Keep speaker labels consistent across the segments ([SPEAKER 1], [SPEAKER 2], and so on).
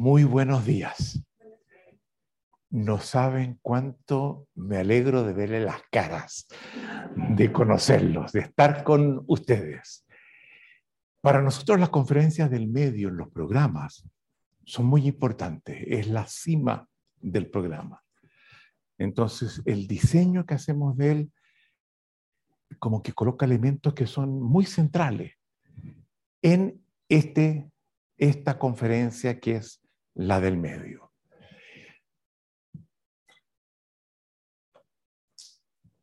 [SPEAKER 1] Muy buenos días. No saben cuánto me alegro de verle las caras, de conocerlos, de estar con ustedes. Para nosotros las conferencias del medio en los programas son muy importantes, es la cima del programa. Entonces, el diseño que hacemos de él como que coloca elementos que son muy centrales en este, esta conferencia que es la del medio.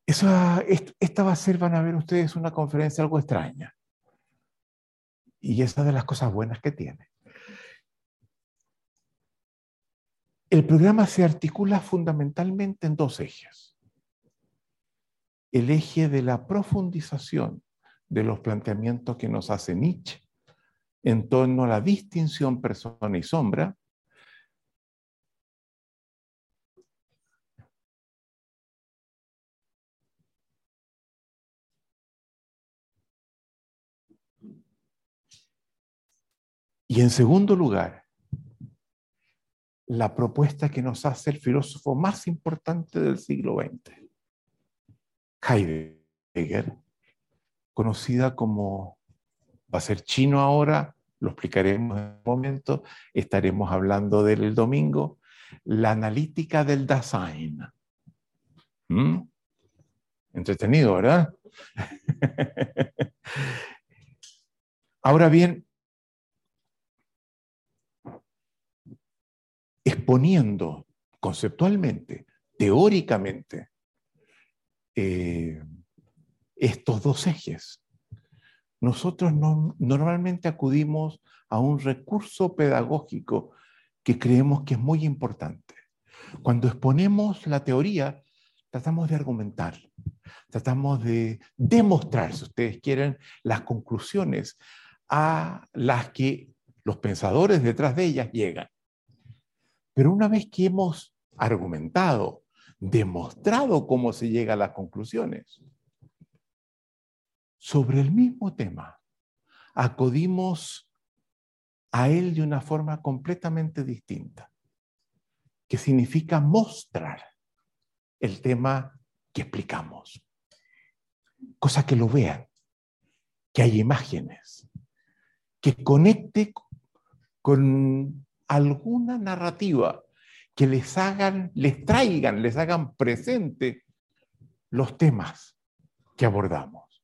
[SPEAKER 1] Esa, esta va a ser, van a ver ustedes, una conferencia algo extraña. Y esa de las cosas buenas que tiene. El programa se articula fundamentalmente en dos ejes. El eje de la profundización de los planteamientos que nos hace Nietzsche en torno a la distinción persona y sombra, Y en segundo lugar, la propuesta que nos hace el filósofo más importante del siglo XX, Heidegger, conocida como, va a ser chino ahora, lo explicaremos en un momento, estaremos hablando del domingo, la analítica del Dasein. ¿Mm? Entretenido, ¿verdad? Ahora bien, exponiendo conceptualmente, teóricamente, eh, estos dos ejes. Nosotros normalmente acudimos a un recurso pedagógico que creemos que es muy importante. Cuando exponemos la teoría, tratamos de argumentar, tratamos de demostrar, si ustedes quieren, las conclusiones a las que los pensadores detrás de ellas llegan. Pero una vez que hemos argumentado, demostrado cómo se llega a las conclusiones, sobre el mismo tema, acudimos a él de una forma completamente distinta, que significa mostrar el tema que explicamos. Cosa que lo vean, que hay imágenes, que conecte con alguna narrativa que les hagan, les traigan, les hagan presente los temas que abordamos.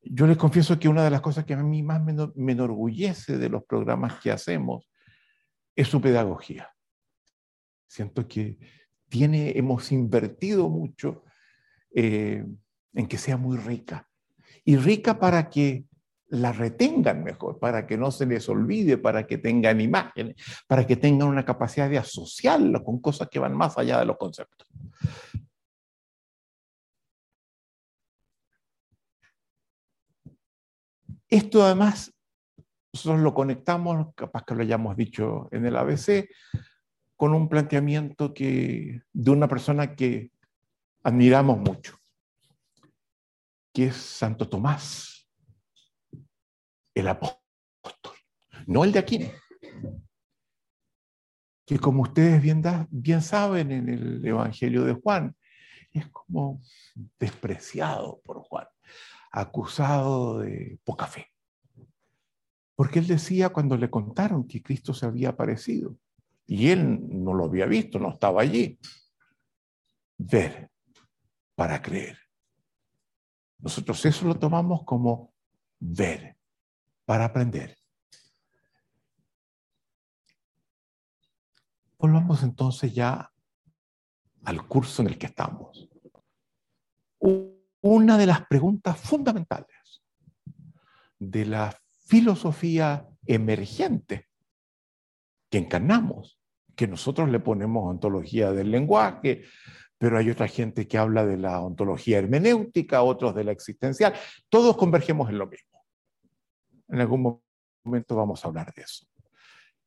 [SPEAKER 1] Yo les confieso que una de las cosas que a mí más me, enorgullece de los programas que hacemos es su pedagogía. Siento que tiene, hemos invertido mucho eh, en que sea muy rica. Y rica para que la retengan mejor, para que no se les olvide, para que tengan imágenes, para que tengan una capacidad de asociarlo con cosas que van más allá de los conceptos. Esto además, nosotros lo conectamos, capaz que lo hayamos dicho en el ABC, con un planteamiento que, de una persona que admiramos mucho, que es Santo Tomás el apóstol, no el de aquí. Que como ustedes bien, bien saben en el Evangelio de Juan, es como despreciado por Juan, acusado de poca fe. Porque él decía cuando le contaron que Cristo se había aparecido, y él no lo había visto, no estaba allí, ver para creer. Nosotros eso lo tomamos como ver para aprender. Volvamos entonces ya al curso en el que estamos. Una de las preguntas fundamentales de la filosofía emergente que encarnamos, que nosotros le ponemos ontología del lenguaje, pero hay otra gente que habla de la ontología hermenéutica, otros de la existencial, todos convergemos en lo mismo. En algún momento vamos a hablar de eso.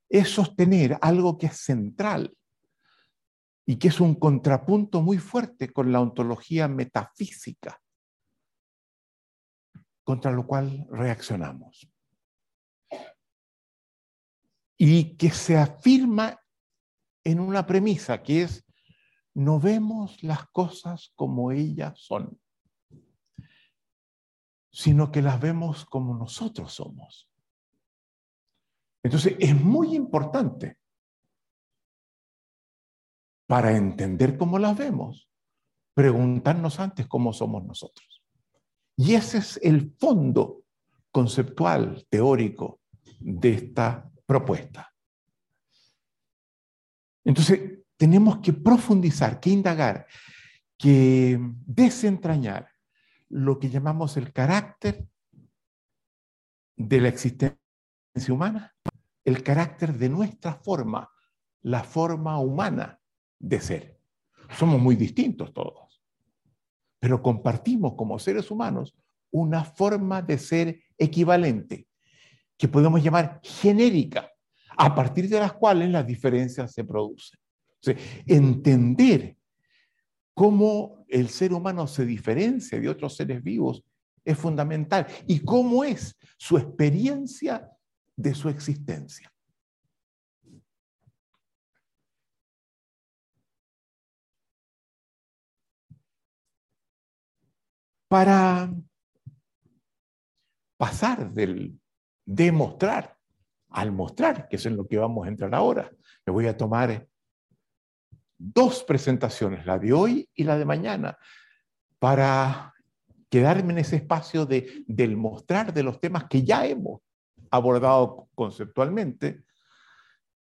[SPEAKER 1] Es sostener algo que es central y que es un contrapunto muy fuerte con la ontología metafísica, contra lo cual reaccionamos. y que se afirma en una premisa que es, no vemos las cosas como ellas son, sino que las vemos como nosotros somos. Entonces, es muy importante para entender cómo las vemos, preguntarnos antes cómo somos nosotros. Y ese es el fondo conceptual, teórico de esta propuesta. Entonces, tenemos que profundizar, que indagar, que desentrañar lo que llamamos el carácter de la existencia humana, el carácter de nuestra forma, la forma humana de ser. Somos muy distintos todos, pero compartimos como seres humanos una forma de ser equivalente, que podemos llamar genérica, a partir de las cuales las diferencias se producen. entender cómo el ser humano se diferencia de otros seres vivos es fundamental y cómo es su experiencia de su existencia. Para pasar del demostrar al mostrar, que es en lo que vamos a entrar ahora. Me voy a tomar dos presentaciones, la de hoy y la de mañana, para quedarme en ese espacio de, del mostrar de los temas que ya hemos abordado conceptualmente,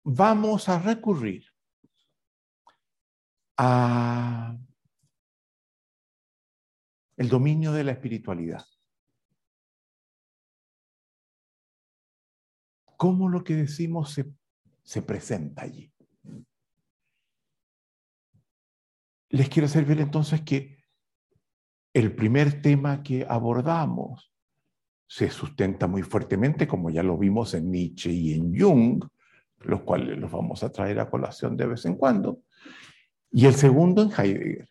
[SPEAKER 1] vamos a recurrir a el dominio de la espiritualidad. Cómo lo que decimos se, se presenta allí. Les quiero hacer ver entonces que el primer tema que abordamos se sustenta muy fuertemente, como ya lo vimos en Nietzsche y en Jung, los cuales los vamos a traer a colación de vez en cuando, y el segundo en Heidegger.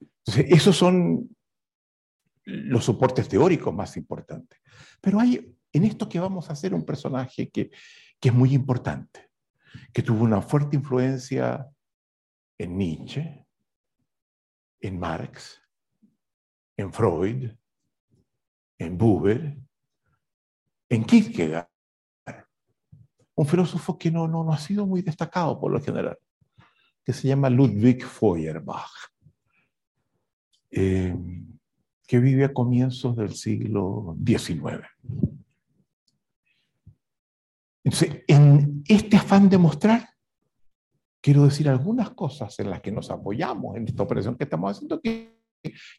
[SPEAKER 1] Entonces, esos son los soportes teóricos más importantes. Pero hay en esto que vamos a hacer un personaje que, que es muy importante, que tuvo una fuerte influencia en Nietzsche, en Marx, en Freud, en Buber, en Kierkegaard, un filósofo que no, no, ha sido muy destacado por lo general, que se llama Ludwig Feuerbach, eh, que vive a comienzos del siglo XIX. Entonces, en este afán de mostrar, quiero decir algunas cosas en las que nos apoyamos en esta operación que estamos haciendo que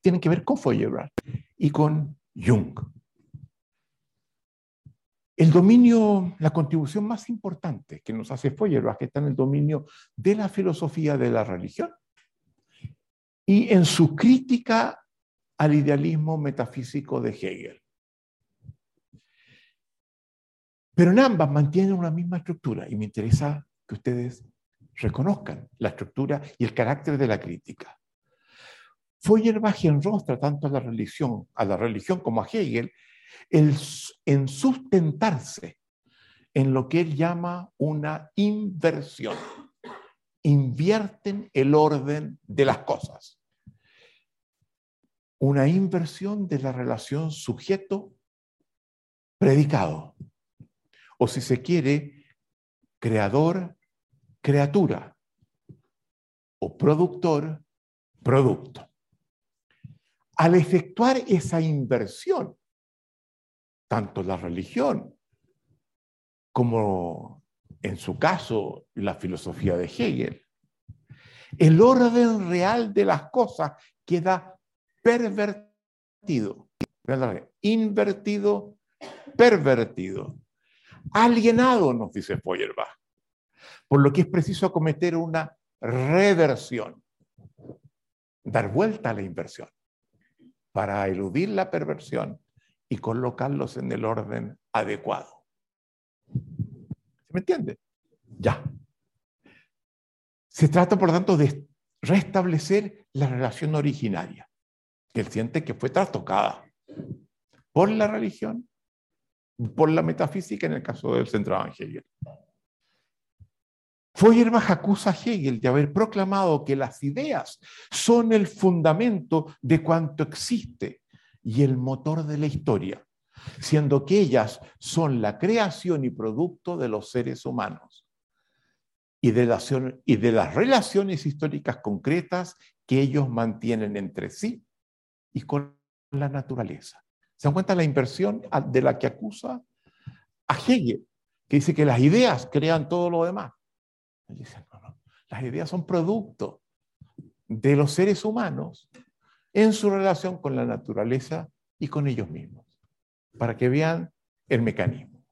[SPEAKER 1] tienen que ver con Feuerbach y con Jung. El dominio, la contribución más importante que nos hace Feuerbach está en el dominio de la filosofía de la religión y en su crítica al idealismo metafísico de Hegel. Pero en ambas mantienen una misma estructura y me interesa que ustedes reconozcan la estructura y el carácter de la crítica. Feuerbach enrostra tanto a la religión, a la religión como a Hegel en sustentarse en lo que él llama una inversión. Invierten el orden de las cosas. Una inversión de la relación sujeto-predicado. O si se quiere, creador-criatura. O productor-producto. Al efectuar esa inversión, tanto la religión como en su caso la filosofía de Hegel, el orden real de las cosas queda pervertido, invertido, pervertido, alienado, nos dice Feuerbach, por lo que es preciso acometer una reversión, dar vuelta a la inversión para eludir la perversión y colocarlos en el orden adecuado. ¿Se me entiende? Ya. Se trata, por tanto, de restablecer la relación originaria, que él siente que fue trastocada por la religión, por la metafísica en el caso del centro evangélico. Feuerbach acusa a Hegel de haber proclamado que las ideas son el fundamento de cuanto existe y el motor de la historia, siendo que ellas son la creación y producto de los seres humanos y de, las, y de las relaciones históricas concretas que ellos mantienen entre sí y con la naturaleza. ¿Se dan cuenta la inversión de la que acusa a Hegel, que dice que las ideas crean todo lo demás? Las ideas son producto de los seres humanos en su relación con la naturaleza y con ellos mismos, para que el mecanismo.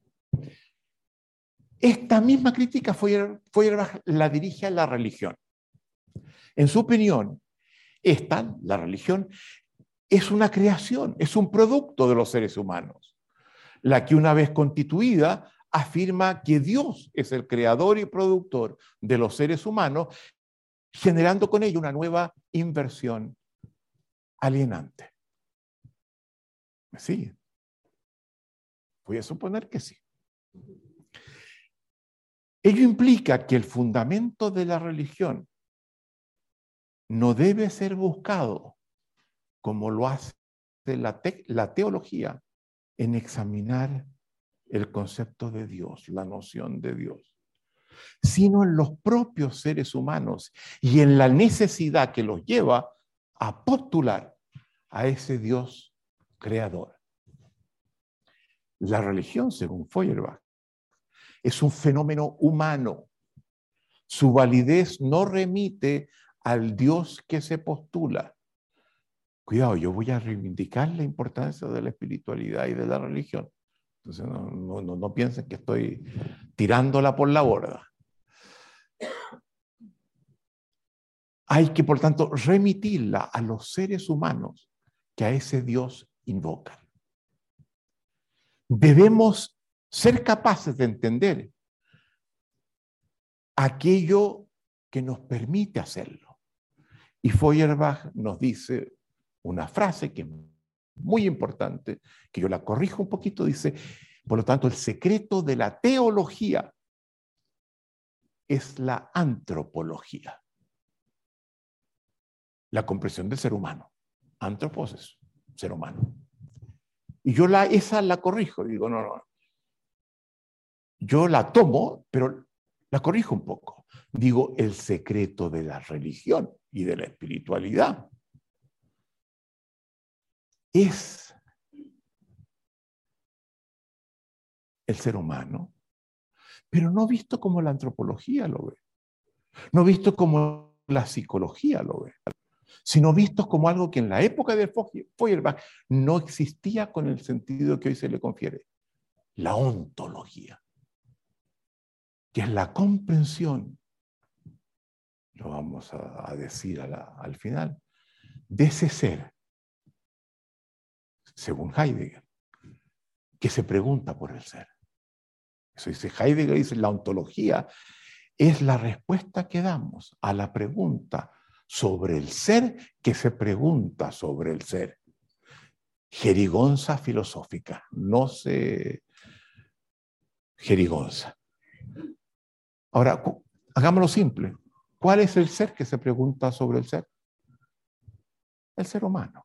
[SPEAKER 1] Esta misma crítica Feuerbach la dirige a la religión. En su opinión, esta, la religión, es una creación, es un producto de los seres humanos, la que una vez constituida afirma que Dios es el creador y productor de los seres humanos, generando con ello una nueva inversión alienante. ¿Me sigue? Voy a suponer que sí. Ello implica que el fundamento de la religión no debe ser buscado como lo hace la, la teología en examinar el concepto de Dios, la noción de Dios, sino en los propios seres humanos y en la necesidad que los lleva a postular a ese Dios creador. La religión, según Feuerbach, es un fenómeno humano. Su validez no remite al Dios que se postula. Cuidado, yo voy a reivindicar la importancia de la espiritualidad y de la religión. Entonces no, piensen que estoy tirándola por la borda. Hay que, por tanto, remitirla a los seres humanos que a ese Dios invocan. Debemos ser capaces de entender aquello que nos permite hacerlo. Y Feuerbach nos dice una frase que muy importante, que yo la corrijo un poquito, dice, por lo tanto, el secreto de la teología es la antropología, la comprensión del ser humano. Antropos ser humano. Y yo la, esa la corrijo, digo, no, no. Yo la tomo, pero la corrijo un poco. Digo, el secreto de la religión y de la espiritualidad es el ser humano, pero no visto como la antropología lo ve, no visto como la psicología lo ve, sino visto como algo que en la época de Feuerbach no existía con el sentido que hoy se le confiere, la ontología, que es la comprensión, lo vamos a, decir al final, de ese ser según Heidegger, que se pregunta por el ser. Eso dice Heidegger, dice, la ontología es la respuesta que damos a la pregunta sobre el ser que se pregunta sobre el ser. Jerigonza filosófica, no se jerigonza. Ahora, hagámoslo simple. ¿Cuál es el ser que se pregunta sobre el ser? El ser humano.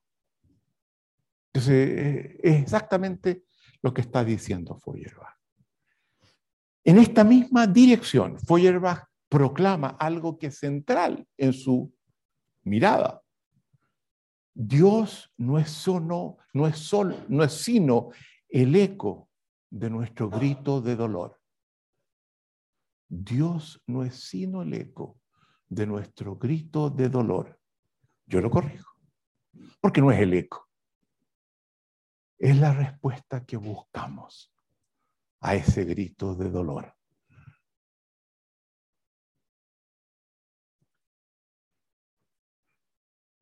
[SPEAKER 1] Entonces, eh, es exactamente lo que está diciendo Feuerbach. En esta misma dirección, Feuerbach proclama algo que es central en su mirada. Dios no es, solo, no, es solo, no es sino el eco de nuestro grito de dolor. Dios no es sino el eco de nuestro grito de dolor. Yo lo corrijo, porque no es el eco es la respuesta que buscamos a ese grito de dolor.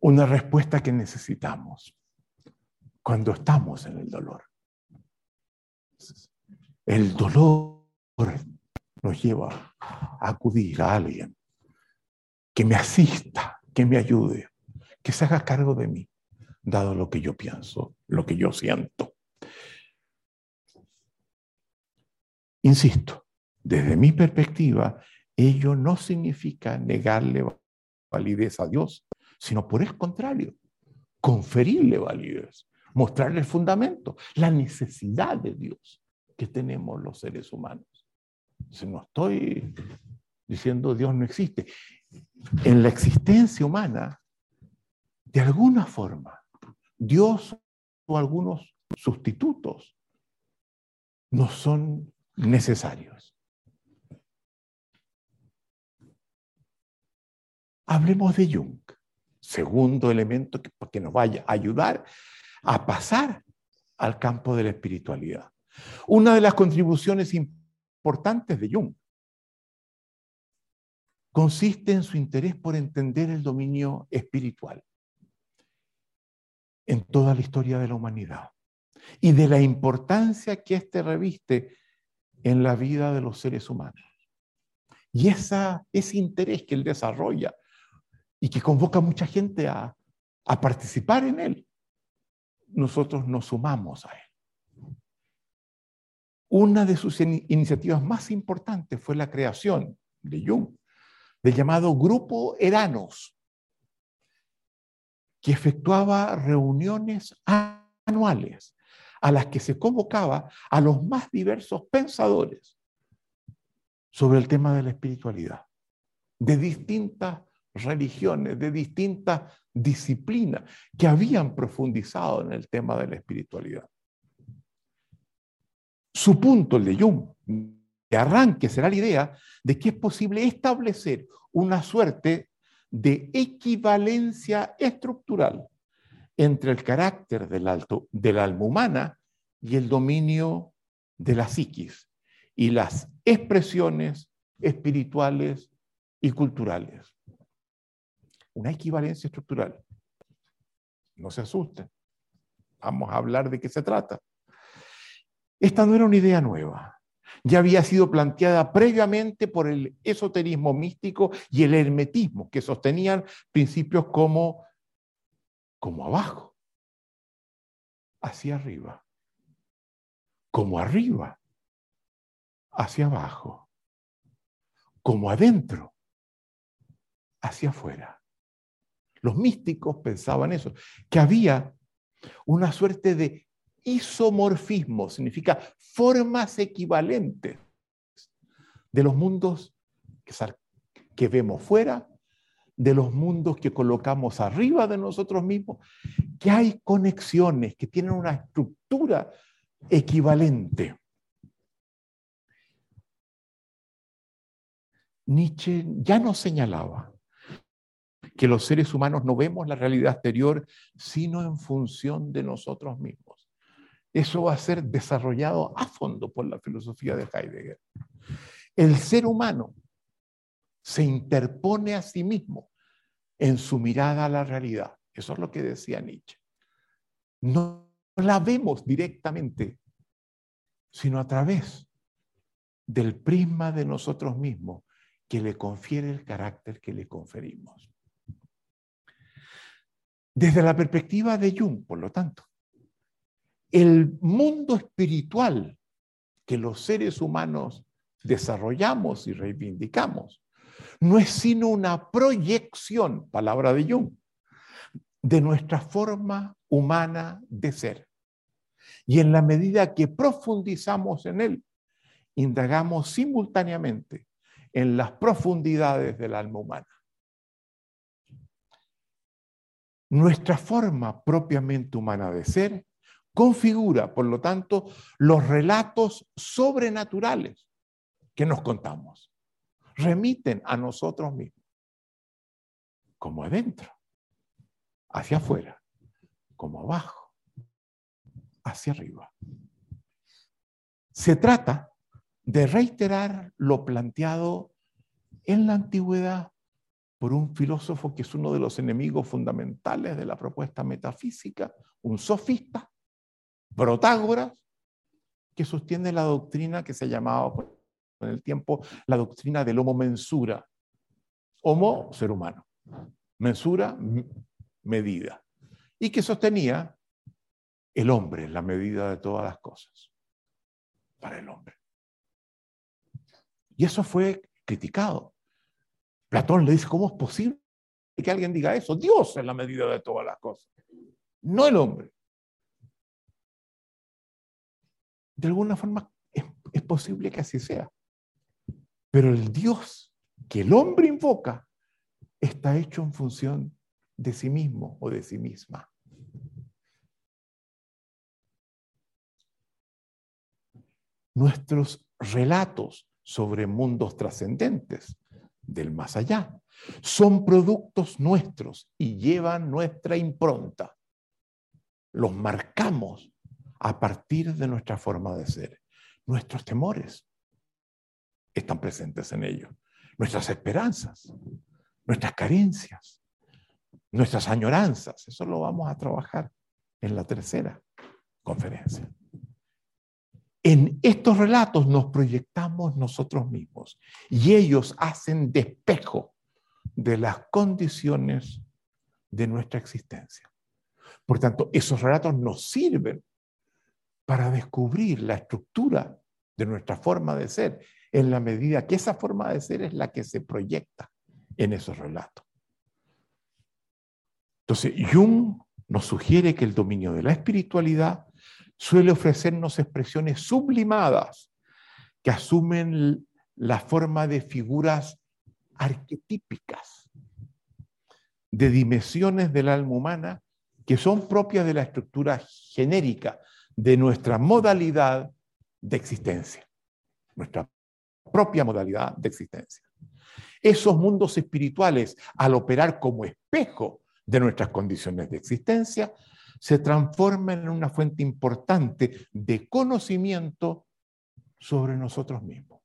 [SPEAKER 1] Una respuesta que necesitamos cuando estamos en el dolor. El dolor nos lleva a acudir a alguien que me asista, que me ayude, que se haga cargo de mí dado lo que yo pienso, lo que yo siento. Insisto, desde mi perspectiva, ello no significa negarle validez a Dios, sino por el contrario, conferirle validez, mostrarle el fundamento, la necesidad de Dios que tenemos los seres humanos. Si no estoy diciendo Dios no existe. En la existencia humana, de alguna forma, Dios o algunos sustitutos no son necesarios. Hablemos de Jung, segundo elemento que, nos vaya a ayudar a pasar al campo de la espiritualidad. Una de las contribuciones importantes de Jung consiste en su interés por entender el dominio espiritual en toda la historia de la humanidad y de la importancia que éste reviste en la vida de los seres humanos. Y esa, ese interés que él desarrolla y que convoca a mucha gente a, participar en él, nosotros nos sumamos a él. Una de sus iniciativas más importantes fue la creación de Jung del llamado Grupo Eranos, que efectuaba reuniones anuales a las que se convocaba a los más diversos pensadores sobre el tema de la espiritualidad, de distintas religiones, de distintas disciplinas que habían profundizado en el tema de la espiritualidad. Su punto, el de Jung, de arranque será la idea de que es posible establecer una suerte de equivalencia estructural entre el carácter del, alma humana y el dominio de la psiquis y las expresiones espirituales y culturales. Una equivalencia estructural. No se asusten. Vamos a hablar de qué se trata. Esta no era una idea nueva ya había sido planteada previamente por el esoterismo místico y el hermetismo, que sostenían principios como, como abajo, hacia arriba, como arriba, hacia abajo, como adentro, hacia afuera. Los místicos pensaban eso, que había una suerte de isomorfismo, significa formas equivalentes de los mundos que, vemos fuera, de los mundos que colocamos arriba de nosotros mismos, que hay conexiones, que tienen una estructura equivalente. Nietzsche ya nos señalaba que los seres humanos no vemos la realidad exterior sino en función de nosotros mismos. Eso va a ser desarrollado a fondo por la filosofía de Heidegger. El ser humano se interpone a sí mismo en su mirada a la realidad. Eso es lo que decía Nietzsche. No la vemos directamente, sino a través del prisma de nosotros mismos que le confiere el carácter que le conferimos. Desde la perspectiva de Jung, por lo tanto, el mundo espiritual que los seres humanos desarrollamos y reivindicamos no es sino una proyección, palabra de Jung, de nuestra forma humana de ser. Y en la medida que profundizamos en él, indagamos simultáneamente en las profundidades del alma humana. Nuestra forma propiamente humana de ser configura, por lo tanto, los relatos sobrenaturales que nos contamos. Remiten a nosotros mismos, como adentro, hacia afuera, como abajo, hacia arriba. Se trata de reiterar lo planteado en la antigüedad por un filósofo que es uno de los enemigos fundamentales de la propuesta metafísica, un sofista, Protágoras, que sostiene la doctrina que se llamaba pues, en el tiempo la doctrina del homo mensura. Homo, ser humano. Mensura, medida. Y que sostenía el hombre, la medida de todas las cosas. Para el hombre. Y eso fue criticado. Platón le dice, ¿cómo es posible que alguien diga eso? Dios es la medida de todas las cosas, no el hombre. De alguna forma es, posible que así sea. Pero el Dios que el hombre invoca está hecho en función de sí mismo o de sí misma. Nuestros relatos sobre mundos trascendentes del más allá son productos nuestros y llevan nuestra impronta. Los marcamos a partir de nuestra forma de ser. Nuestros temores están presentes en ellos. Nuestras esperanzas, nuestras carencias, nuestras añoranzas. Eso lo vamos a trabajar en la tercera conferencia. En estos relatos nos proyectamos nosotros mismos y ellos hacen despejo de las condiciones de nuestra existencia. Por tanto, esos relatos nos sirven para descubrir la estructura de nuestra forma de ser, en la medida que esa forma de ser es la que se proyecta en esos relatos. Entonces, Jung nos sugiere que el dominio de la espiritualidad suele ofrecernos expresiones sublimadas que asumen la forma de figuras arquetípicas, de dimensiones del alma humana que son propias de la estructura genérica de nuestra modalidad de existencia, nuestra propia modalidad de existencia. Esos mundos espirituales, al operar como espejo de nuestras condiciones de existencia, se transforman en una fuente importante de conocimiento sobre nosotros mismos.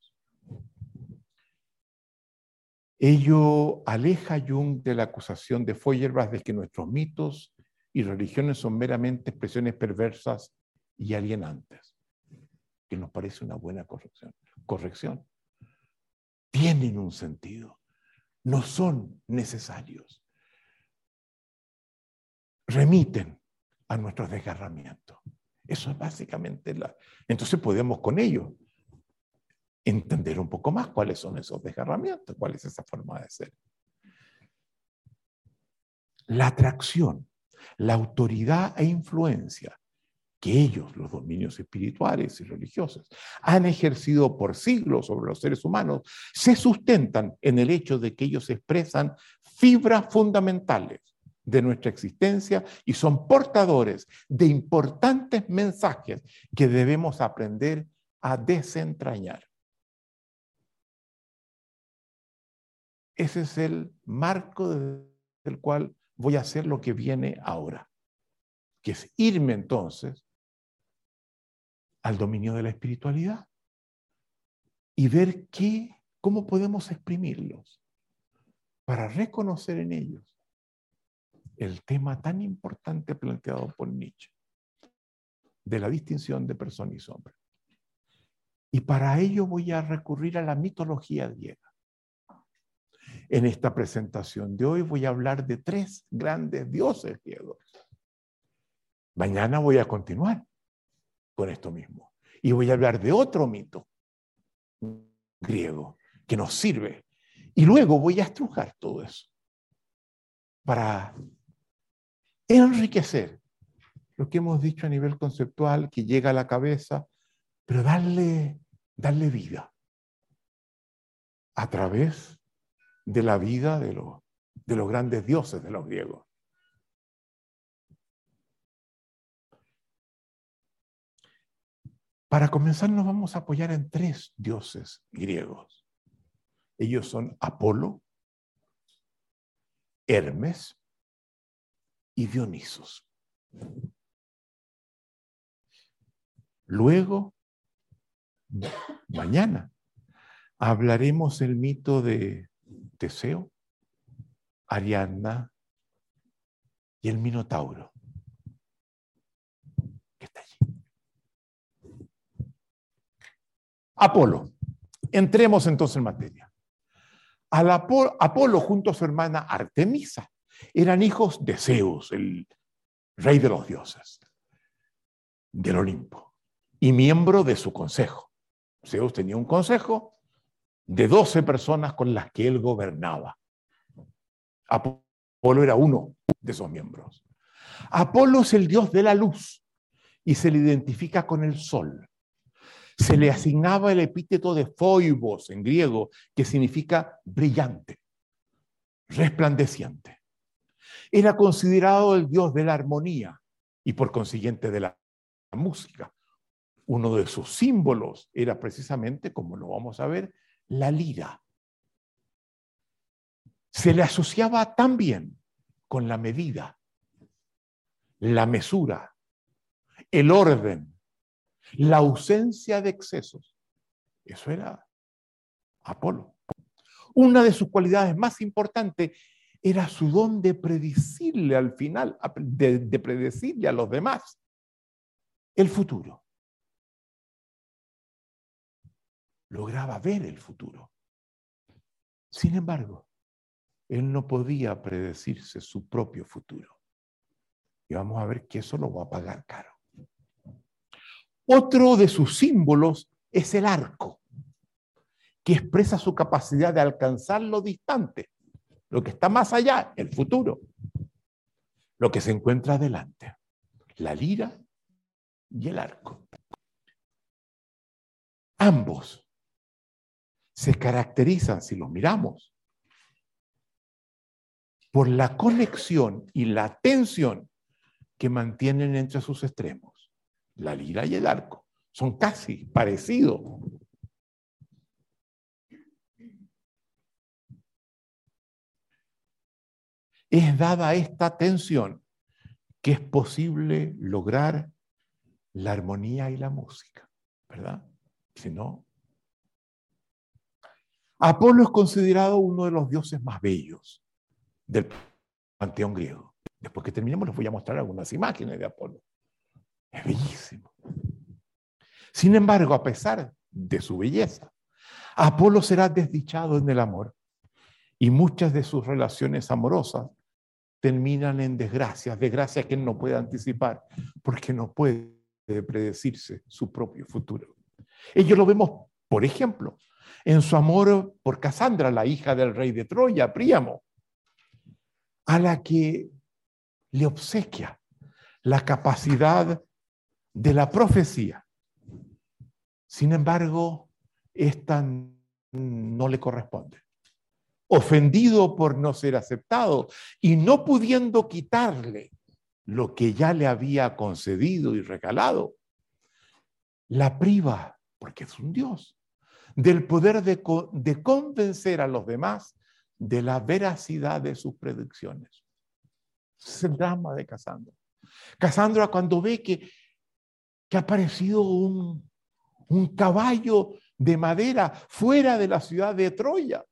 [SPEAKER 1] Ello aleja a Jung de la acusación de Feuerbach de que nuestros mitos y religiones son meramente expresiones perversas y alienantes, que nos parece una buena corrección. corrección. Tienen un sentido, no son necesarios. Remiten a nuestros desgarramientos. Eso es básicamente la... Entonces podemos con ello entender un poco más cuáles son esos desgarramientos, cuál es esa forma de ser. La atracción, la autoridad e influencia que ellos, los dominios espirituales y religiosos, han ejercido por siglos sobre los seres humanos, se sustentan en el hecho de que ellos expresan fibras fundamentales de nuestra existencia y son portadores de importantes mensajes que debemos aprender a desentrañar. Ese es el marco del cual voy a hacer lo que viene ahora, que es irme entonces al dominio de la espiritualidad y ver qué, cómo podemos exprimirlos para reconocer en ellos el tema tan importante planteado por Nietzsche de la distinción de persona y sombra. Y para ello voy a recurrir a la mitología griega. En esta presentación de hoy voy a hablar de tres grandes dioses griegos. Mañana voy a continuar con esto mismo. Y voy a hablar de otro mito griego que nos sirve. Y luego voy a estrujar todo eso para enriquecer lo que hemos dicho a nivel conceptual, que llega a la cabeza, pero darle, darle vida a través de la vida de los, de los grandes dioses de los griegos. Para comenzar nos vamos a apoyar en tres dioses griegos. Ellos son Apolo, Hermes y Dionisos. Luego, mañana, hablaremos el mito de Teseo, Ariadna y el Minotauro, que está allí. Apolo. Entremos entonces en materia. Al Apolo, junto a su hermana Artemisa eran hijos de Zeus, el rey de los dioses, del Olimpo, y miembro de su consejo. Zeus tenía un consejo de doce personas con las que él gobernaba. Apolo era uno de esos miembros. Apolo es el dios de la luz y se le identifica con el sol. Se le asignaba el epíteto de foibos en griego, que significa brillante, resplandeciente. Era considerado el dios de la armonía y por consiguiente de la música. Uno de sus símbolos era precisamente, como lo vamos a ver, la lira. Se le asociaba también con la medida, la mesura, el orden, la ausencia de excesos. Eso era Apolo. Una de sus cualidades más importantes era su don de predecirle al final, de, de predecirle a los demás el futuro. Lograba ver el futuro. Sin embargo, él no podía predecirse su propio futuro. Y vamos a ver que eso lo va a pagar caro. Otro de sus símbolos es el arco, que expresa su capacidad de alcanzar lo distante, lo que está más allá, el futuro, lo que se encuentra adelante, la lira y el arco. Ambos se caracterizan, si los miramos, por la conexión y la tensión que mantienen entre sus extremos. La lira y el arco son casi parecidos. Es dada esta tensión que es posible lograr la armonía y la música, ¿verdad? Si no. Apolo es considerado uno de los dioses más bellos del panteón griego. Después que terminemos les voy a mostrar algunas imágenes de Apolo. Es bellísimo. Sin embargo, a pesar de su belleza, Apolo será desdichado en el amor y muchas de sus relaciones amorosas terminan en desgracias, desgracias que él no puede anticipar porque no puede predecirse su propio futuro. Ello lo vemos, por ejemplo, en su amor por Casandra, la hija del rey de Troya, Príamo, a la que le obsequia la capacidad de la profecía. Sin embargo, esta no le corresponde. Ofendido por no ser aceptado y no pudiendo quitarle lo que ya le había concedido y regalado, la priva, porque es un Dios, del poder de, convencer a los demás de la veracidad de sus predicciones. es el drama de Casandra. Casandra cuando ve que, que ha aparecido un, un caballo de madera fuera de la ciudad de Troya,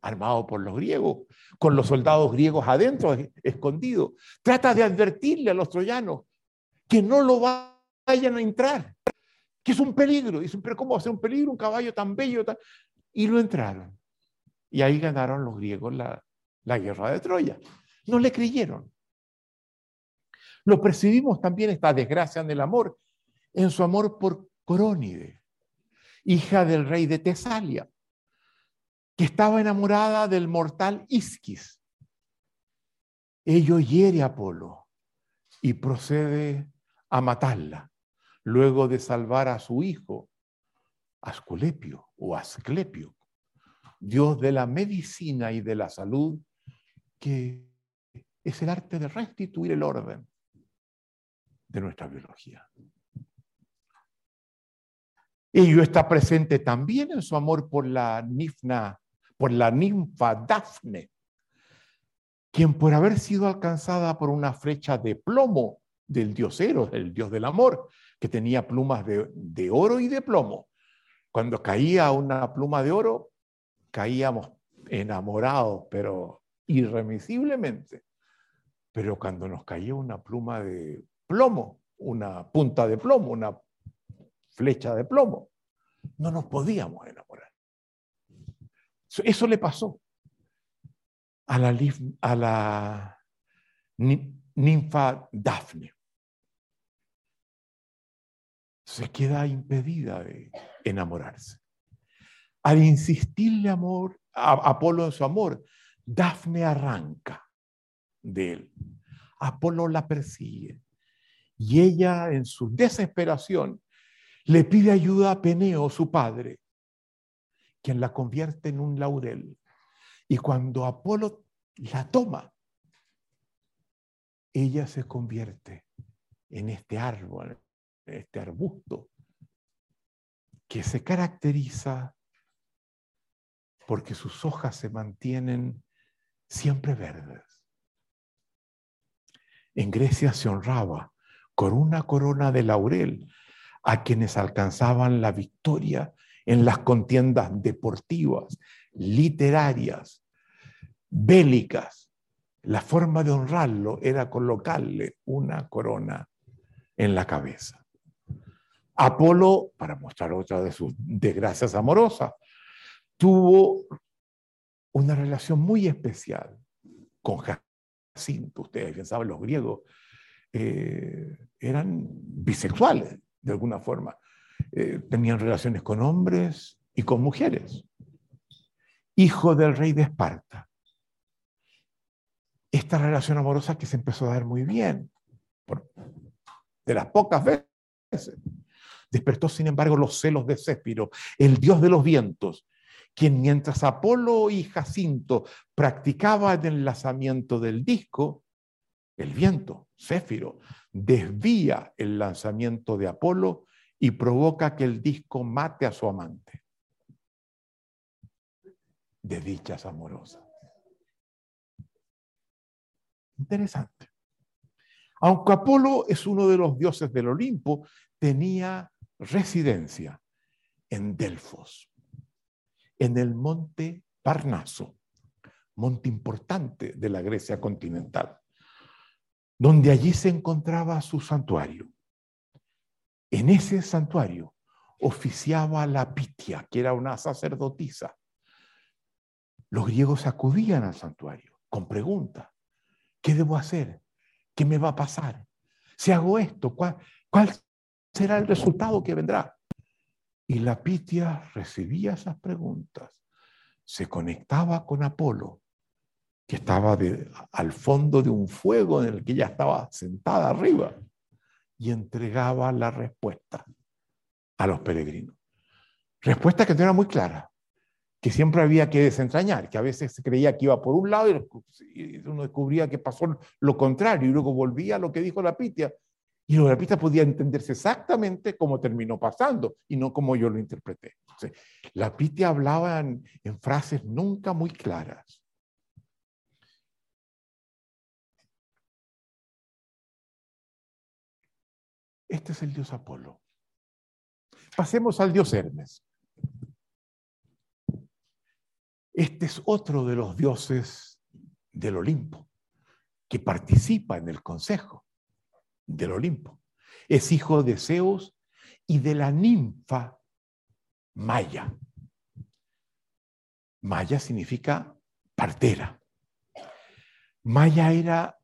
[SPEAKER 1] armado por los griegos, con los soldados griegos adentro, escondidos. Trata de advertirle a los troyanos que no lo vayan a entrar, que es un peligro. Dicen, pero ¿cómo va a ser un peligro un caballo tan bello? Y lo entraron. Y ahí ganaron los griegos la, la guerra de Troya. No le creyeron. Lo percibimos también esta desgracia en el amor, en su amor por Corónide, hija del rey de Tesalia que estaba enamorada del mortal Isquis. Ello hiere a Apolo y procede a matarla, luego de salvar a su hijo, Asculepio o Asclepio, dios de la medicina y de la salud, que es el arte de restituir el orden de nuestra biología. Ello está presente también en su amor por la Nifna por la ninfa Dafne, quien por haber sido alcanzada por una flecha de plomo del dios Eros, el dios del amor, que tenía plumas de, de oro y de plomo. Cuando caía una pluma de oro, caíamos enamorados, pero irremisiblemente. Pero cuando nos caía una pluma de plomo, una punta de plomo, una flecha de plomo, no nos podíamos enamorar. Eso le pasó a la, a la ninfa Dafne. Se queda impedida de enamorarse. Al insistirle amor, a Apolo en su amor, Dafne arranca de él. Apolo la persigue. Y ella, en su desesperación, le pide ayuda a Peneo, su padre, quien la convierte en un laurel. Y cuando Apolo la toma, ella se convierte en este árbol, este arbusto, que se caracteriza porque sus hojas se mantienen siempre verdes. En Grecia se honraba con una corona de laurel a quienes alcanzaban la victoria en las contiendas deportivas, literarias, bélicas. La forma de honrarlo era colocarle una corona en la cabeza. Apolo, para mostrar otra de sus desgracias amorosas, tuvo una relación muy especial con Jacinto. Ustedes bien saben, los griegos eh, eran bisexuales de alguna forma. Eh, tenían relaciones con hombres y con mujeres. Hijo del rey de Esparta. Esta relación amorosa que se empezó a dar muy bien, de las pocas veces, despertó sin embargo los celos de Céfiro, el dios de los vientos, quien mientras Apolo y Jacinto practicaban el lanzamiento del disco, el viento, Céfiro, desvía el lanzamiento de Apolo y provoca que el disco mate a su amante. De dichas amorosas. Interesante. Aunque Apolo es uno de los dioses del Olimpo, tenía residencia en Delfos, en el monte Parnaso, monte importante de la Grecia continental, donde allí se encontraba su santuario. En ese santuario oficiaba la Pitia, que era una sacerdotisa. Los griegos acudían al santuario con preguntas. ¿Qué debo hacer? ¿Qué me va a pasar? Si hago esto, ¿cuál, será el resultado que vendrá? Y la Pitia recibía esas preguntas, se conectaba con Apolo, que estaba al fondo de un fuego en el que ella estaba sentada arriba, y entregaba la respuesta a los peregrinos. Respuesta que no era muy clara, que siempre había que desentrañar, que a veces se creía que iba por un lado y uno descubría que pasó lo contrario y luego volvía a lo que dijo la Pitia y la Pitia podía entenderse exactamente cómo terminó pasando y no como yo lo interpreté. la Pitia hablaba en frases nunca muy claras. Este es el dios Apolo. Pasemos al dios Hermes. Este es otro de los dioses del Olimpo, que participa en el consejo del Olimpo. Es hijo de Zeus y de la ninfa Maya. Maya significa partera. Maya era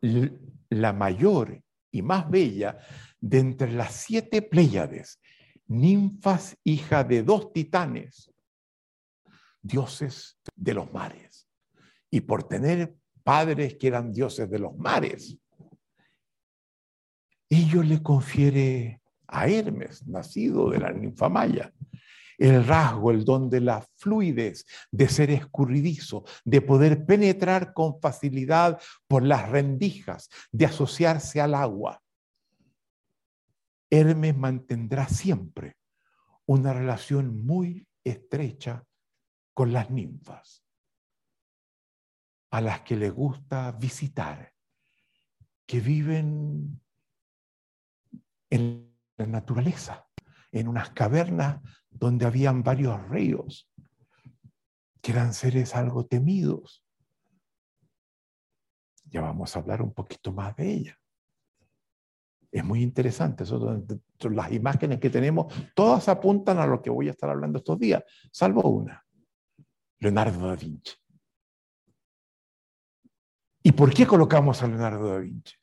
[SPEAKER 1] la mayor y más bella de entre las siete Pléyades, ninfas hija de dos titanes, dioses de los mares. Y por tener padres que eran dioses de los mares, ello le confiere a Hermes, nacido de la ninfa Maya, el rasgo, el don de la fluidez, de ser escurridizo, de poder penetrar con facilidad por las rendijas, de asociarse al agua. Hermes mantendrá siempre una relación muy estrecha con las ninfas, a las que le gusta visitar, que viven en la naturaleza, en unas cavernas donde habían varios ríos, que eran seres algo temidos. Ya vamos a hablar un poquito más de ella. Es muy interesante. las imágenes que tenemos, todas apuntan a lo que voy a estar hablando estos días, salvo una, Leonardo da Vinci. ¿Y por qué colocamos a Leonardo da Vinci?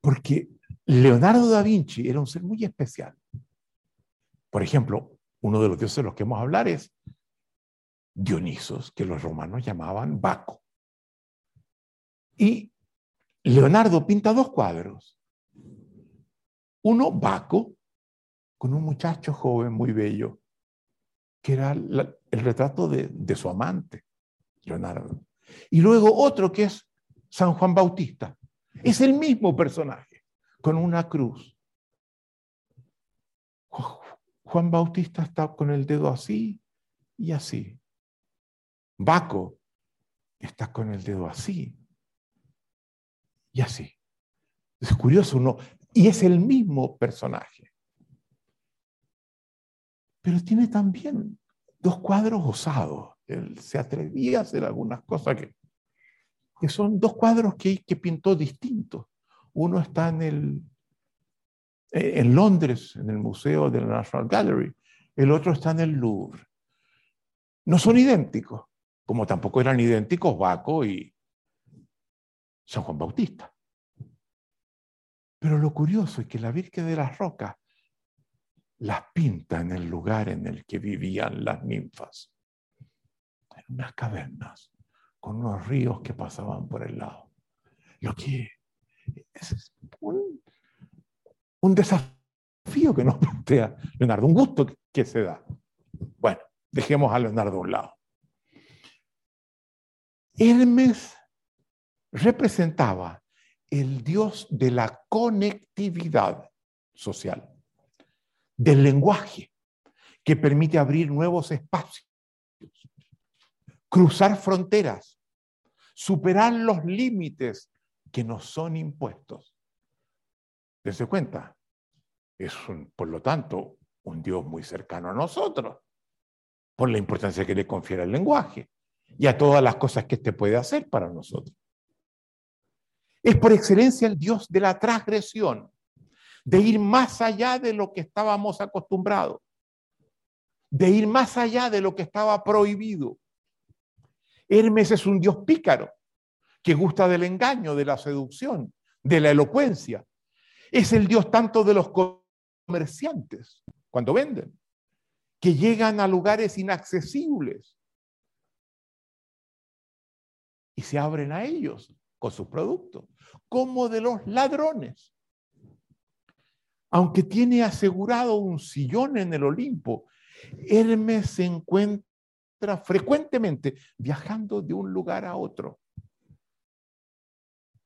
[SPEAKER 1] Porque Leonardo da Vinci era un ser muy especial. Por ejemplo, Uno de los dioses de los que vamos a hablar es Dionisos, que los romanos llamaban Baco. Y Leonardo pinta dos cuadros. Uno, Baco, con un muchacho joven muy bello, que era el retrato de, de su amante, Leonardo. Y luego otro que es San Juan Bautista. Es el mismo personaje, con una cruz. Juan Bautista está con el dedo así y así. Baco está con el dedo así y así. Es curioso, ¿no? Y es el mismo personaje. Pero tiene también dos cuadros osados. Él se atrevía a hacer algunas cosas que, que son dos cuadros que, pintó distintos. Uno está en, el, en Londres, en el Museo de la National Gallery. El otro está en el Louvre. No son idénticos, como tampoco eran idénticos Baco y San Juan Bautista. Pero lo curioso es que la Virgen de las Rocas las pinta en el lugar en el que vivían las ninfas, en unas cavernas, con unos ríos que pasaban por el lado. Lo que es un, desafío que nos plantea Leonardo, un gusto que se da. Bueno, dejemos a Leonardo a un lado. Hermes representaba el dios de la conectividad social del lenguaje que permite abrir nuevos espacios, cruzar fronteras, superar los límites que nos son impuestos. Dense cuenta, es por lo tanto un Dios muy cercano a nosotros, por la importancia que le confiere el lenguaje y a todas las cosas que éste puede hacer para nosotros. Es por excelencia el Dios de la transgresión, de ir más allá de lo que estábamos acostumbrados, de ir más allá de lo que estaba prohibido. Hermes es un dios pícaro que gusta del engaño, de la seducción, de la elocuencia. Es el dios tanto de los comerciantes cuando venden, que llegan a lugares inaccesibles y se abren a ellos con sus productos, como de los ladrones aunque tiene asegurado un sillón en el Olimpo, Hermes se encuentra frecuentemente viajando de un lugar a otro.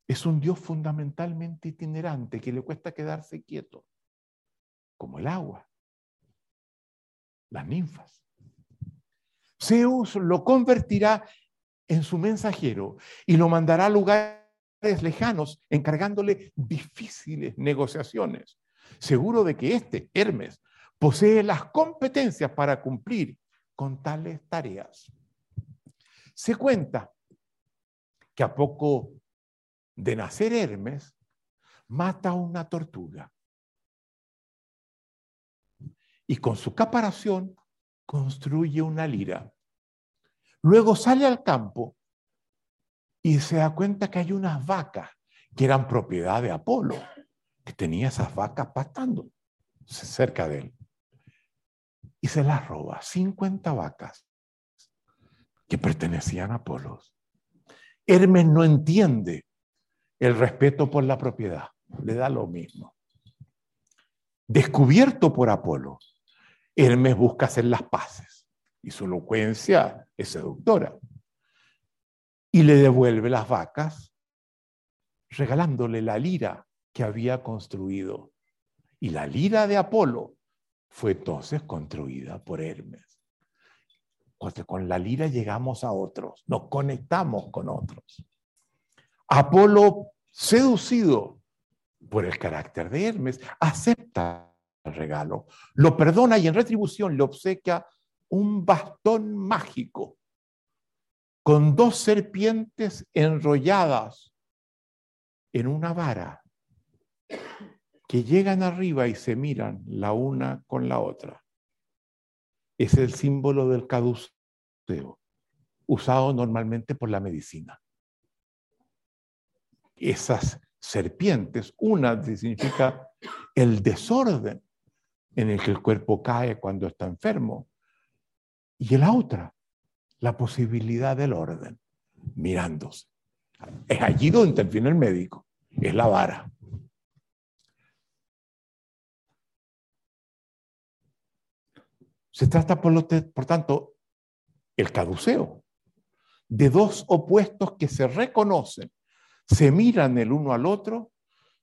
[SPEAKER 1] Es un dios fundamentalmente itinerante que le cuesta quedarse quieto, como el agua, las ninfas. Zeus lo convertirá en su mensajero y lo mandará a lugares lejanos encargándole difíciles negociaciones seguro de que este, Hermes, posee las competencias para cumplir con tales tareas. Se cuenta que a poco de nacer Hermes, mata a una tortuga. Y con su caparación construye una lira. Luego sale al campo y se da cuenta que hay unas vacas que eran propiedad de Apolo que tenía esas vacas pastando cerca de él. Y se las roba, 50 vacas que pertenecían a Apolos. Hermes no entiende el respeto por la propiedad, le da lo mismo. Descubierto por Apolo, Hermes busca hacer las paces y su elocuencia es seductora. Y le devuelve las vacas regalándole la lira que había construido. Y la lira de Apolo fue entonces construida por Hermes. Con la lira llegamos a otros, nos conectamos con otros. Apolo, seducido por el carácter de Hermes, acepta el regalo, lo perdona y en retribución le obsequia un bastón mágico con dos serpientes enrolladas en una vara que llegan arriba y se miran la una con la otra. Es el símbolo del caduceo, usado normalmente por la medicina. Esas serpientes, una significa el desorden en el que el cuerpo cae cuando está enfermo. Y la otra, la posibilidad del orden, mirándose. Es allí donde interviene el médico, es la vara. Se trata, por, lo tanto, el caduceo, de dos opuestos que se reconocen, se miran el uno al otro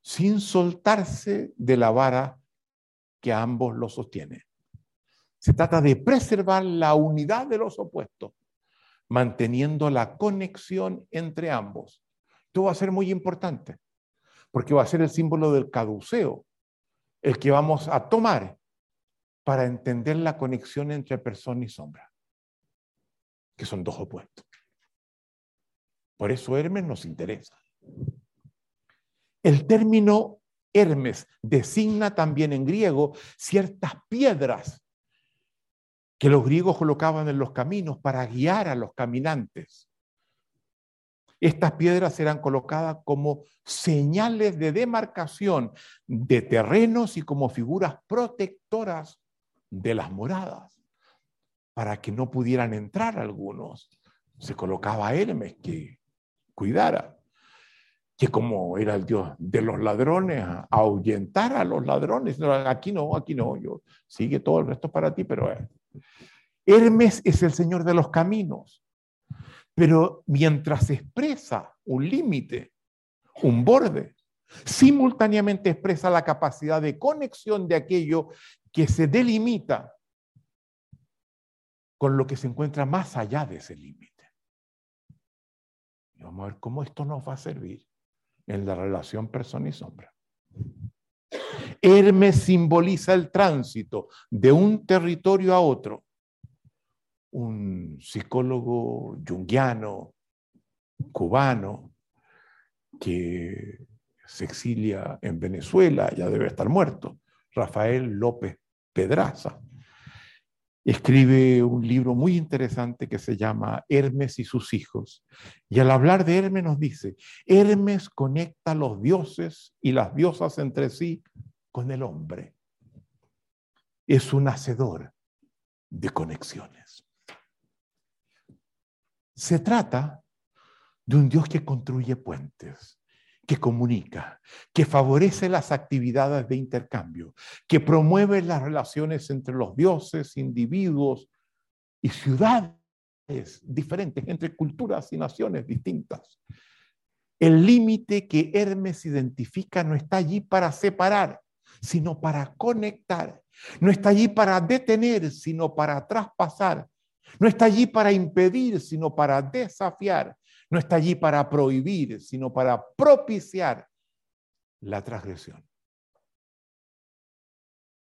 [SPEAKER 1] sin soltarse de la vara que ambos lo sostienen. Se trata de preservar la unidad de los opuestos, manteniendo la conexión entre ambos. Esto va a ser muy importante, porque va a ser el símbolo del caduceo, el que vamos a tomar para entender la conexión entre persona y sombra, que son dos opuestos. Por eso Hermes nos interesa. El término Hermes designa también en griego ciertas piedras que los griegos colocaban en los caminos para guiar a los caminantes. Estas piedras eran colocadas como señales de demarcación de terrenos y como figuras protectoras de las moradas, para que no pudieran entrar algunos. Se colocaba Hermes que cuidara, que como era el Dios de los ladrones, ahuyentar a los ladrones. aquí no, aquí no, yo sigue todo el resto para ti, pero eh. Hermes es el Señor de los caminos. Pero mientras expresa un límite, un borde, simultáneamente expresa la capacidad de conexión de aquello que se delimita con lo que se encuentra más allá de ese límite. Vamos a ver cómo esto nos va a servir en la relación persona y sombra. Hermes simboliza el tránsito de un territorio a otro. Un psicólogo yunguiano, cubano, que se exilia en Venezuela, ya debe estar muerto, Rafael López Pedraza, escribe un libro muy interesante que se llama Hermes y sus hijos. Y al hablar de Hermes nos dice, Hermes conecta los dioses y las diosas entre sí con el hombre. Es un hacedor de conexiones. Se trata de un Dios que construye puentes, que comunica, que favorece las actividades de intercambio, que promueve las relaciones entre los dioses, individuos y ciudades diferentes, entre culturas y naciones distintas. El límite que Hermes identifica no está allí para separar, sino para conectar. No está allí para detener, sino para traspasar. No está allí para impedir, sino para desafiar no está allí para prohibir, sino para propiciar la transgresión.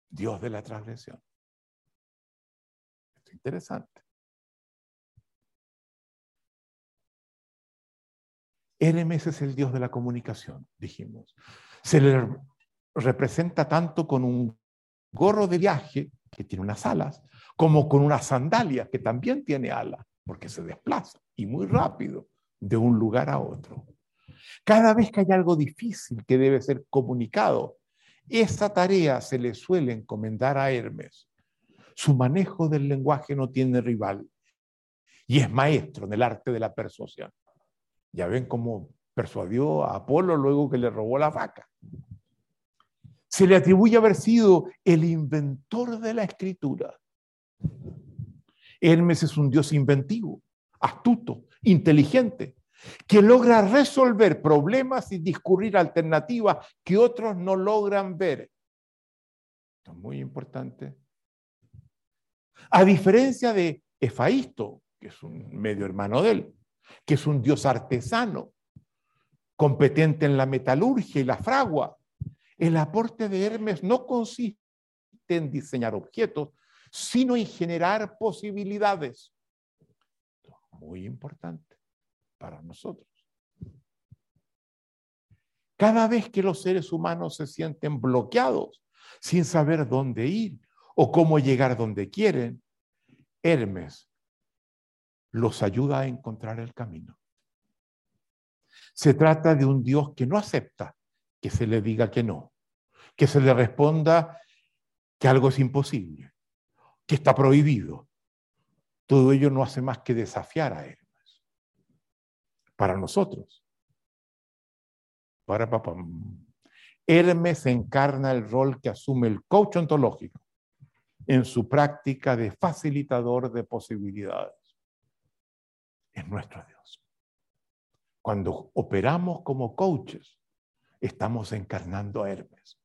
[SPEAKER 1] Dios de la transgresión. Esto es interesante. Hermes es el Dios de la comunicación, dijimos. Se le representa tanto con un gorro de viaje que tiene unas alas, como con una sandalia que también tiene alas, porque se desplaza y muy rápido de un lugar a otro. Cada vez que hay algo difícil que debe ser comunicado, esa tarea se le suele encomendar a Hermes. Su manejo del lenguaje no tiene rival y es maestro en el arte de la persuasión. Ya ven cómo persuadió a Apolo luego que le robó la vaca. Se le atribuye haber sido el inventor de la escritura. Hermes es un dios inventivo, astuto, inteligente, que logra resolver problemas y discurrir alternativas que otros no logran ver. Esto es muy importante. A diferencia de Efaisto, que es un medio hermano de él, que es un dios artesano, competente en la metalurgia y la fragua, el aporte de Hermes no consiste en diseñar objetos, sino en generar posibilidades muy importante para nosotros. Cada vez que los seres humanos se sienten bloqueados, sin saber dónde ir o cómo llegar donde quieren, Hermes los ayuda a encontrar el camino. Se trata de un Dios que no acepta que se le diga que no, que se le responda que algo es imposible, que está prohibido. Todo ello no hace más que desafiar a Hermes. Para nosotros. Para papá. Hermes encarna el rol que asume el coach ontológico en su práctica de facilitador de posibilidades. Es nuestro Dios. Cuando operamos como coaches, estamos encarnando a Hermes.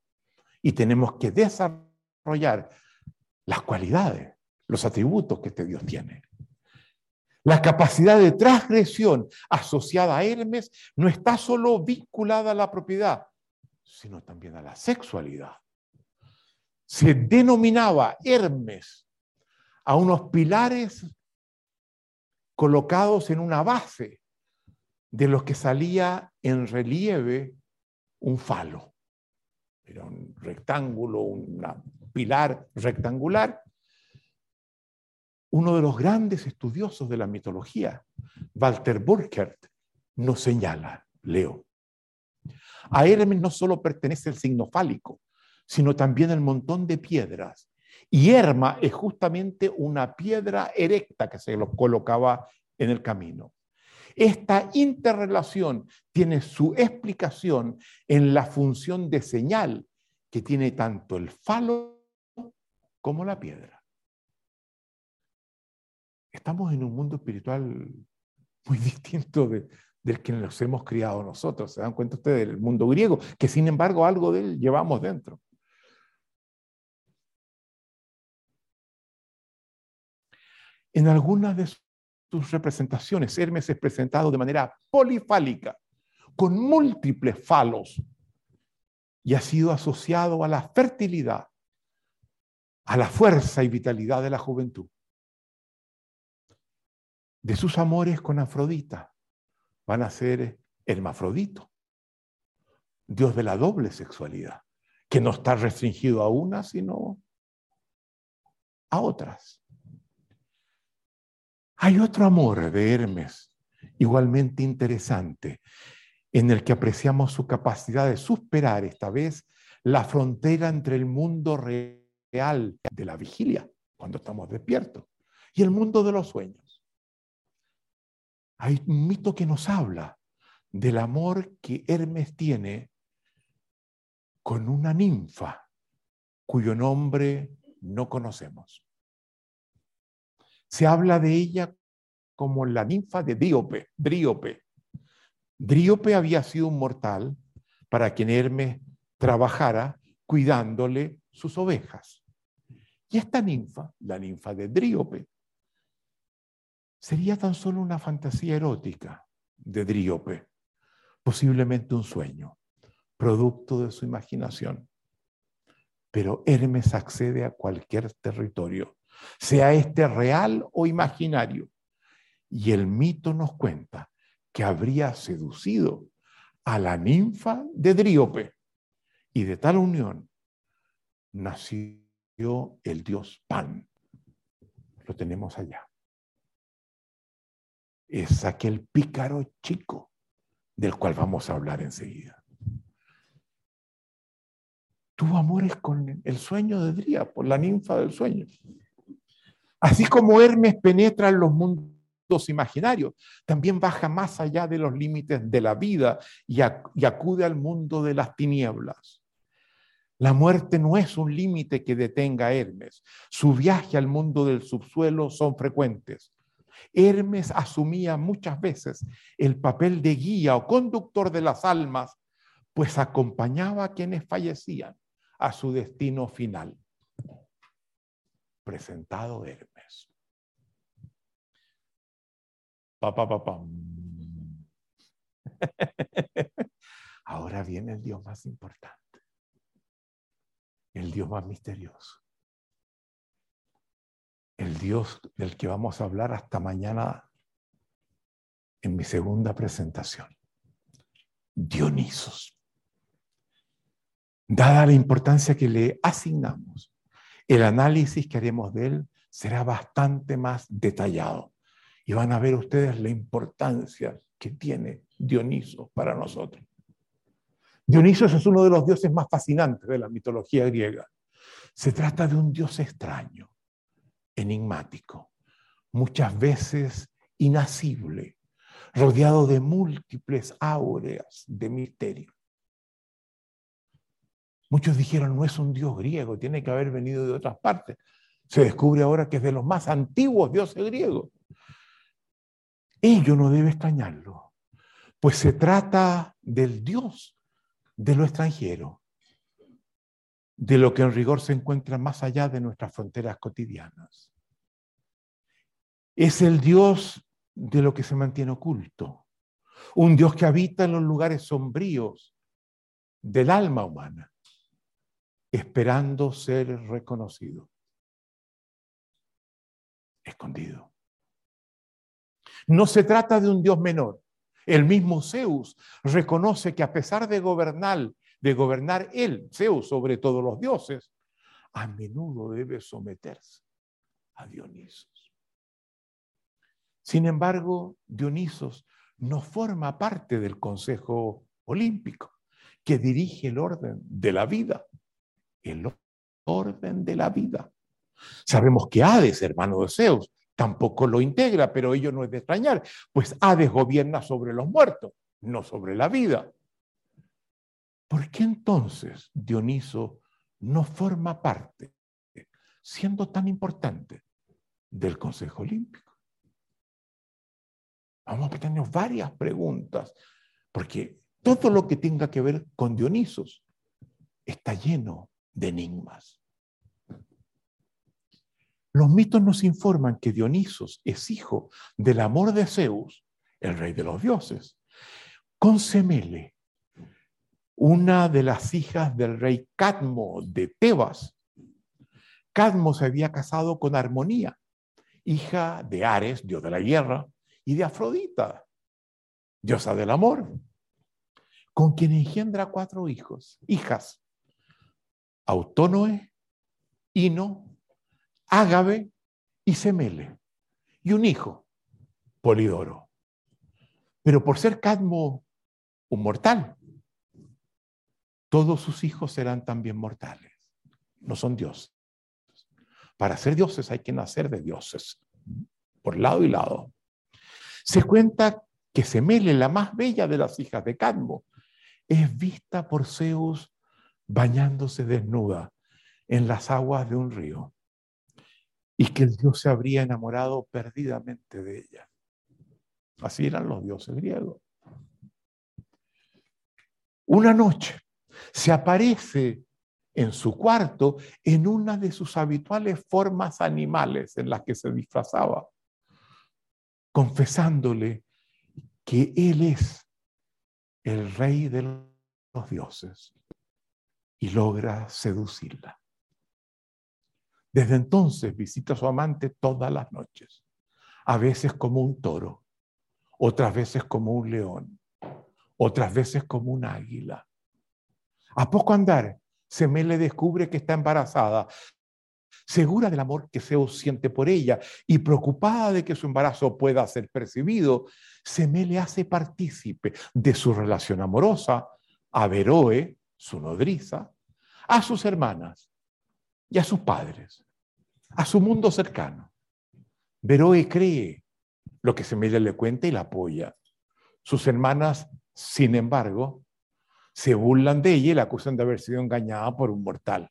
[SPEAKER 1] Y tenemos que desarrollar las cualidades, los atributos que este Dios tiene. La capacidad de transgresión asociada a Hermes no está solo vinculada a la propiedad, sino también a la sexualidad. Se denominaba Hermes a unos pilares colocados en una base de los que salía en relieve un falo. Era un rectángulo, un pilar rectangular. Uno de los grandes estudiosos de la mitología, Walter Burkert, nos señala, leo, a Hermes no solo pertenece el signo fálico, sino también el montón de piedras. Y Herma es justamente una piedra erecta que se lo colocaba en el camino. Esta interrelación tiene su explicación en la función de señal que tiene tanto el falo como la piedra. Estamos en un mundo espiritual muy distinto de, del que nos hemos criado nosotros. ¿Se dan cuenta ustedes del mundo griego? Que sin embargo algo de él llevamos dentro. En algunas de sus representaciones, Hermes es presentado de manera polifálica, con múltiples falos, y ha sido asociado a la fertilidad, a la fuerza y vitalidad de la juventud. De sus amores con Afrodita, van a ser hermafrodito, Dios de la doble sexualidad, que no está restringido a una, sino a otras. Hay otro amor de Hermes, igualmente interesante, en el que apreciamos su capacidad de superar esta vez la frontera entre el mundo real de la vigilia, cuando estamos despiertos, y el mundo de los sueños. Hay un mito que nos habla del amor que Hermes tiene con una ninfa cuyo nombre no conocemos. Se habla de ella como la ninfa de Díope, Dríope. Dríope había sido un mortal para quien Hermes trabajara cuidándole sus ovejas. Y esta ninfa, la ninfa de Dríope, sería tan solo una fantasía erótica de Dríope, posiblemente un sueño, producto de su imaginación. Pero Hermes accede a cualquier territorio, sea este real o imaginario, y el mito nos cuenta que habría seducido a la ninfa de Dríope, y de tal unión nació el dios Pan. Lo tenemos allá es aquel pícaro chico del cual vamos a hablar enseguida. Tuvo amores con el sueño de Dría, por la ninfa del sueño. Así como Hermes penetra en los mundos imaginarios, también baja más allá de los límites de la vida y, acude al mundo de las tinieblas. La muerte no es un límite que detenga a Hermes. Su viaje al mundo del subsuelo son frecuentes. Hermes asumía muchas veces el papel de guía o conductor de las almas, pues acompañaba a quienes fallecían a su destino final. Presentado Hermes. Pa, Ahora viene el Dios más importante, el Dios más misterioso el Dios del que vamos a hablar hasta mañana en mi segunda presentación. Dionisos. Dada la importancia que le asignamos, el análisis que haremos de él será bastante más detallado. Y van a ver ustedes la importancia que tiene Dionisos para nosotros. Dionisos es uno de los dioses más fascinantes de la mitología griega. Se trata de un Dios extraño, enigmático, muchas veces inacible, rodeado de múltiples aureas de misterio. Muchos dijeron, no es un Dios griego, tiene que haber venido de otras partes. Se descubre ahora que es de los más antiguos dioses griegos. Ello no debe extrañarlo, pues se trata del Dios de lo extranjero, de lo que en rigor se encuentra más allá de nuestras fronteras cotidianas. Es el Dios de lo que se mantiene oculto, un Dios que habita en los lugares sombríos del alma humana, esperando ser reconocido, escondido. No se trata de un Dios menor. El mismo Zeus reconoce que a pesar de gobernar, de gobernar él, Zeus, sobre todos los dioses, a menudo debe someterse a Dionisos. Sin embargo, Dionisos no forma parte del Consejo Olímpico que dirige el orden de la vida. El orden de la vida. Sabemos que Hades, hermano de Zeus, tampoco lo integra, pero ello no es de extrañar, pues Hades gobierna sobre los muertos, no sobre la vida. ¿Por qué entonces Dioniso no forma parte, siendo tan importante, del Consejo Olímpico? Vamos a tener varias preguntas, porque todo lo que tenga que ver con Dionisos está lleno de enigmas. Los mitos nos informan que Dionisos es hijo del amor de Zeus, el rey de los dioses, con Semele, una de las hijas del rey Cadmo de Tebas. Cadmo se había casado con Armonía, hija de Ares, dios de la guerra, y de Afrodita, diosa del amor, con quien engendra cuatro hijos, hijas, Autónoe, Ino, Ágave y Semele, y un hijo, Polidoro. Pero por ser Cadmo un mortal, todos sus hijos serán también mortales. No son dioses. Para ser dioses hay que nacer de dioses, por lado y lado. Se cuenta que Semele, la más bella de las hijas de Cadmo, es vista por Zeus bañándose desnuda en las aguas de un río y que el dios se habría enamorado perdidamente de ella. Así eran los dioses griegos. Una noche se aparece en su cuarto en una de sus habituales formas animales en las que se disfrazaba, confesándole que él es el rey de los dioses y logra seducirla. Desde entonces visita a su amante todas las noches, a veces como un toro, otras veces como un león, otras veces como un águila. A poco andar, Semele descubre que está embarazada, segura del amor que Zeus siente por ella y preocupada de que su embarazo pueda ser percibido, Semele hace partícipe de su relación amorosa a Veroe, su nodriza, a sus hermanas y a sus padres, a su mundo cercano. Veroe cree lo que Semele le cuenta y la apoya. Sus hermanas, sin embargo, se burlan de ella y la acusan de haber sido engañada por un mortal.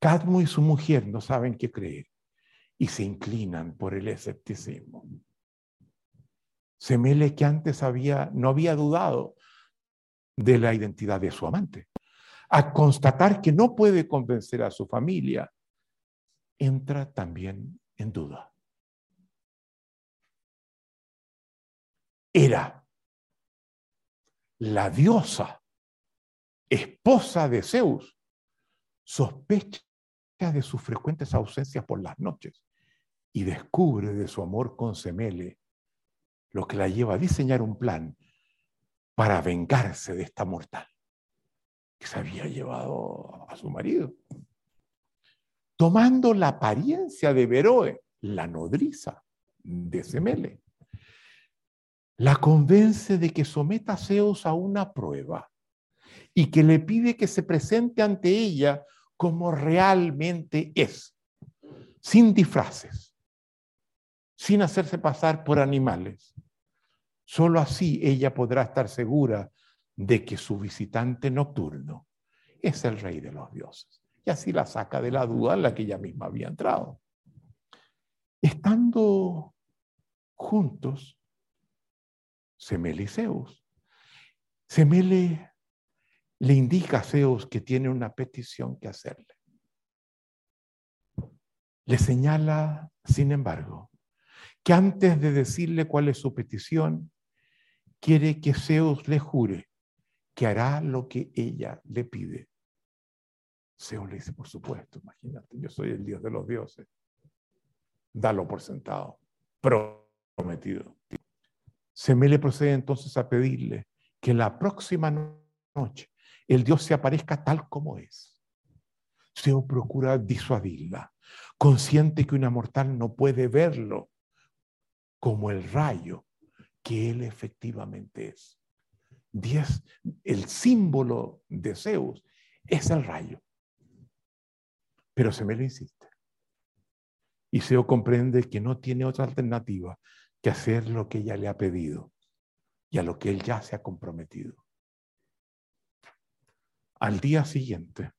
[SPEAKER 1] Cadmo y su mujer no saben qué creer y se inclinan por el escepticismo. Semele, que antes había, no había dudado de la identidad de su amante, a constatar que no puede convencer a su familia, entra también en duda. Era la diosa, esposa de Zeus, sospecha de sus frecuentes ausencias por las noches y descubre de su amor con Semele lo que la lleva a diseñar un plan para vengarse de esta mortal que se había llevado a su marido. Tomando la apariencia de Veroe, la nodriza de Semele, la convence de que someta a Zeus a una prueba y que le pide que se presente ante ella como realmente es, sin disfraces, sin hacerse pasar por animales. Solo así ella podrá estar segura de que su visitante nocturno es el rey de los dioses. Y así la saca de la duda en la que ella misma había entrado. Estando juntos, Semele Zeus. Semele le indica a Zeus que tiene una petición que hacerle. Le señala, sin embargo, que antes de decirle cuál es su petición, quiere que Zeus le jure que hará lo que ella le pide. Zeus le dice, por supuesto, imagínate, yo soy el Dios de los dioses. Dalo por sentado, prometido. Semele procede entonces a pedirle que la próxima noche el Dios se aparezca tal como es. Zeus procura disuadirla, consciente que una mortal no puede verlo como el rayo que él efectivamente es. Diez, el símbolo de Zeus es el rayo. Pero se me lo insiste. Y Zeus comprende que no tiene otra alternativa que hacer lo que ella le ha pedido y a lo que él ya se ha comprometido. Al día siguiente,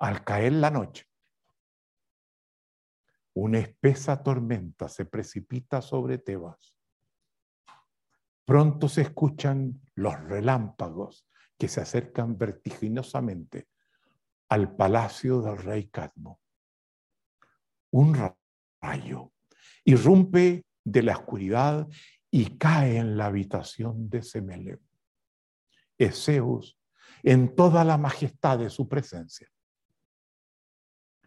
[SPEAKER 1] al caer la noche, una espesa tormenta se precipita sobre Tebas. Pronto se escuchan los relámpagos que se acercan vertiginosamente al palacio del rey Cadmo. Un rayo irrumpe de la oscuridad y cae en la habitación de Semele. Es Zeus en toda la majestad de su presencia.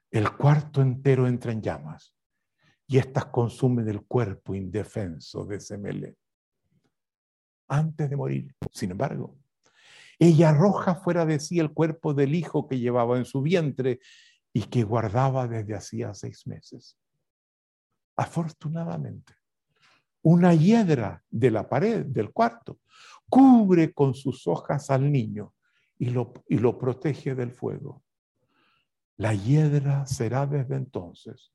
[SPEAKER 1] El cuarto entero entra en llamas y éstas consumen el cuerpo indefenso de Semele. Antes de morir, sin embargo, ella arroja fuera de sí el cuerpo del hijo que llevaba en su vientre y que guardaba desde hacía seis meses. Afortunadamente, una hiedra de la pared del cuarto cubre con sus hojas al niño y lo, y lo protege del fuego. La hiedra será desde entonces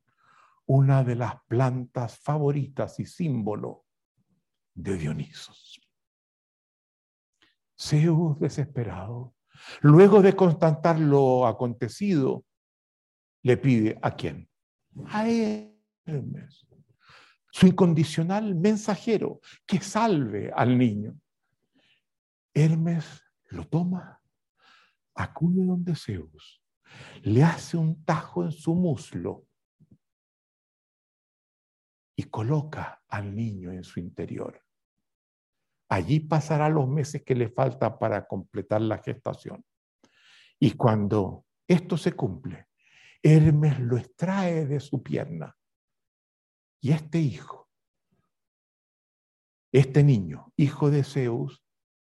[SPEAKER 1] una de las plantas favoritas y símbolo de Dionisos. Zeus desesperado, luego de constatar lo acontecido, le pide a quién? A Hermes, su incondicional mensajero, que salve al niño. Hermes lo toma, acude donde Zeus le hace un tajo en su muslo y coloca al niño en su interior. Allí pasará los meses que le falta para completar la gestación. Y cuando esto se cumple, Hermes lo extrae de su pierna. Y este hijo, este niño, hijo de Zeus,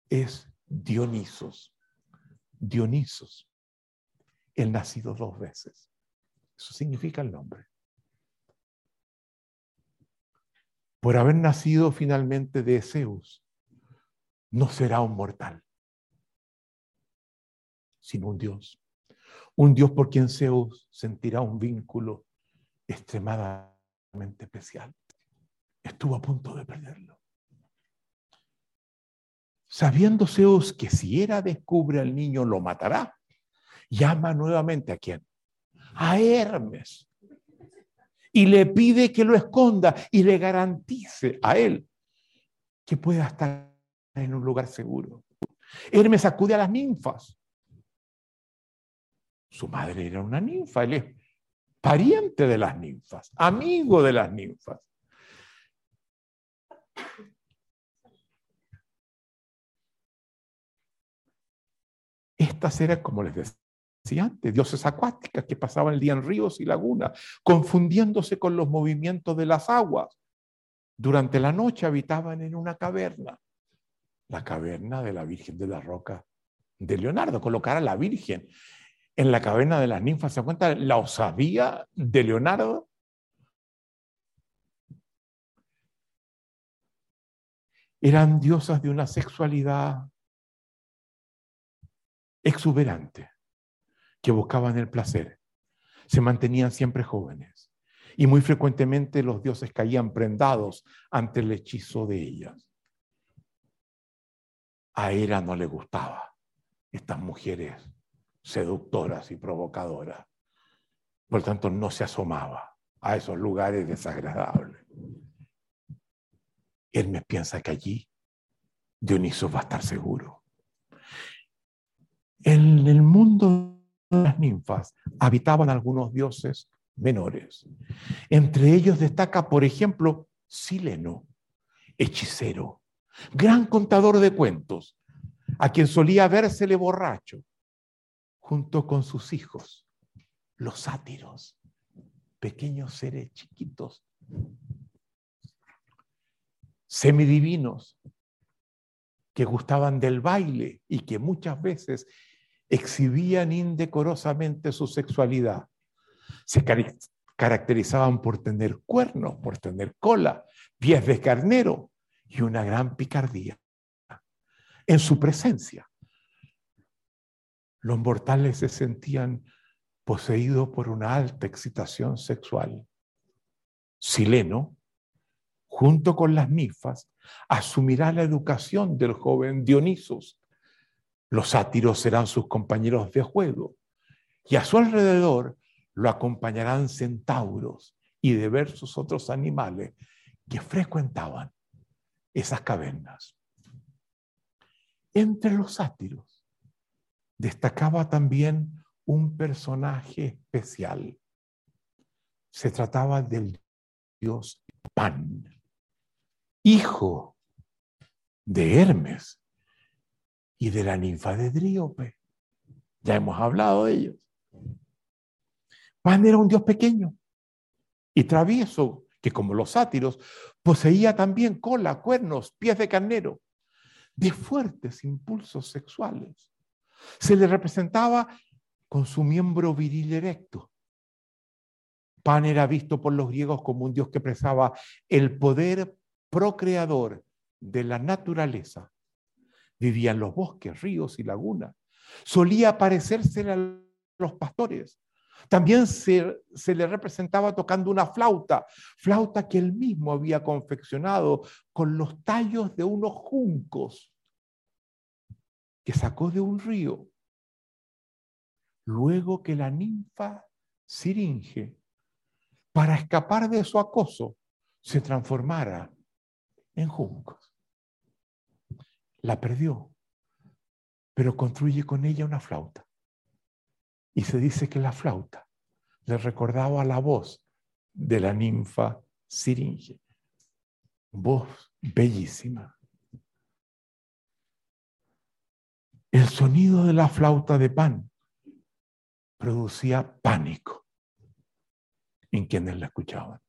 [SPEAKER 1] es Dionisos. Dionisos el nacido dos veces. Eso significa el nombre. Por haber nacido finalmente de Zeus, no será un mortal, sino un Dios. Un Dios por quien Zeus sentirá un vínculo extremadamente especial. Estuvo a punto de perderlo. Sabiendo Zeus que si era descubre al niño lo matará, llama nuevamente a quién? A Hermes. Y le pide que lo esconda y le garantice a él que pueda estar en un lugar seguro. Hermes acude a las ninfas. Su madre era una ninfa, él es pariente de las ninfas, amigo de las ninfas. Estas eran, como les decía, antes, dioses acuáticas que pasaban el día en ríos y lagunas, confundiéndose con los movimientos de las aguas. Durante la noche habitaban en una caverna, la caverna de la Virgen de la Roca de Leonardo. Colocar a la Virgen en la caverna de las ninfas, ¿se cuenta la osadía de Leonardo? Eran diosas de una sexualidad exuberantes que buscaban el placer. Se mantenían siempre jóvenes y muy frecuentemente los dioses caían prendados ante el hechizo de ellas. A Hera no le gustaba estas mujeres seductoras y provocadoras. Por tanto, no se asomaba a esos lugares desagradables. me piensa que allí Dioniso va a estar seguro. En el mundo de las ninfas habitaban algunos dioses menores. Entre ellos destaca, por ejemplo, Sileno, hechicero, gran contador de cuentos, a quien solía vérsele borracho, junto con sus hijos, los sátiros, pequeños seres chiquitos, semidivinos, que gustaban del baile y que muchas veces exhibían indecorosamente su sexualidad. Se caracterizaban por tener cuernos, por tener cola, pies de carnero y una gran picardía. En su presencia, los mortales se sentían poseídos por una alta excitación sexual. Sileno, junto con las ninfas, asumirá la educación del joven Dionisos. Los sátiros serán sus compañeros de juego y a su alrededor lo acompañarán centauros y diversos otros animales que frecuentaban esas cavernas. Entre los sátiros destacaba también un personaje especial. Se trataba del dios Pan, hijo de Hermes y de la ninfa de Dríope. Ya hemos hablado de ellos. Pan era un dios pequeño y travieso, que como los sátiros, poseía también cola, cuernos, pies de carnero, de fuertes impulsos sexuales. Se le representaba con su miembro viril erecto. Pan era visto por los griegos como un dios que expresaba el poder procreador de la naturaleza. Vivía en los bosques, ríos y lagunas. Solía parecerse a los pastores. También se, se, le representaba tocando una flauta, flauta que él mismo había confeccionado con los tallos de unos juncos que sacó de un río. Luego que la ninfa Siringe, para escapar de su acoso, se transformara en juncos. La perdió, pero construye con ella una flauta. Y se dice que la flauta le recordaba la voz de la ninfa Siringe. Voz bellísima. El sonido de la flauta de pan producía pánico en quienes la escuchaban.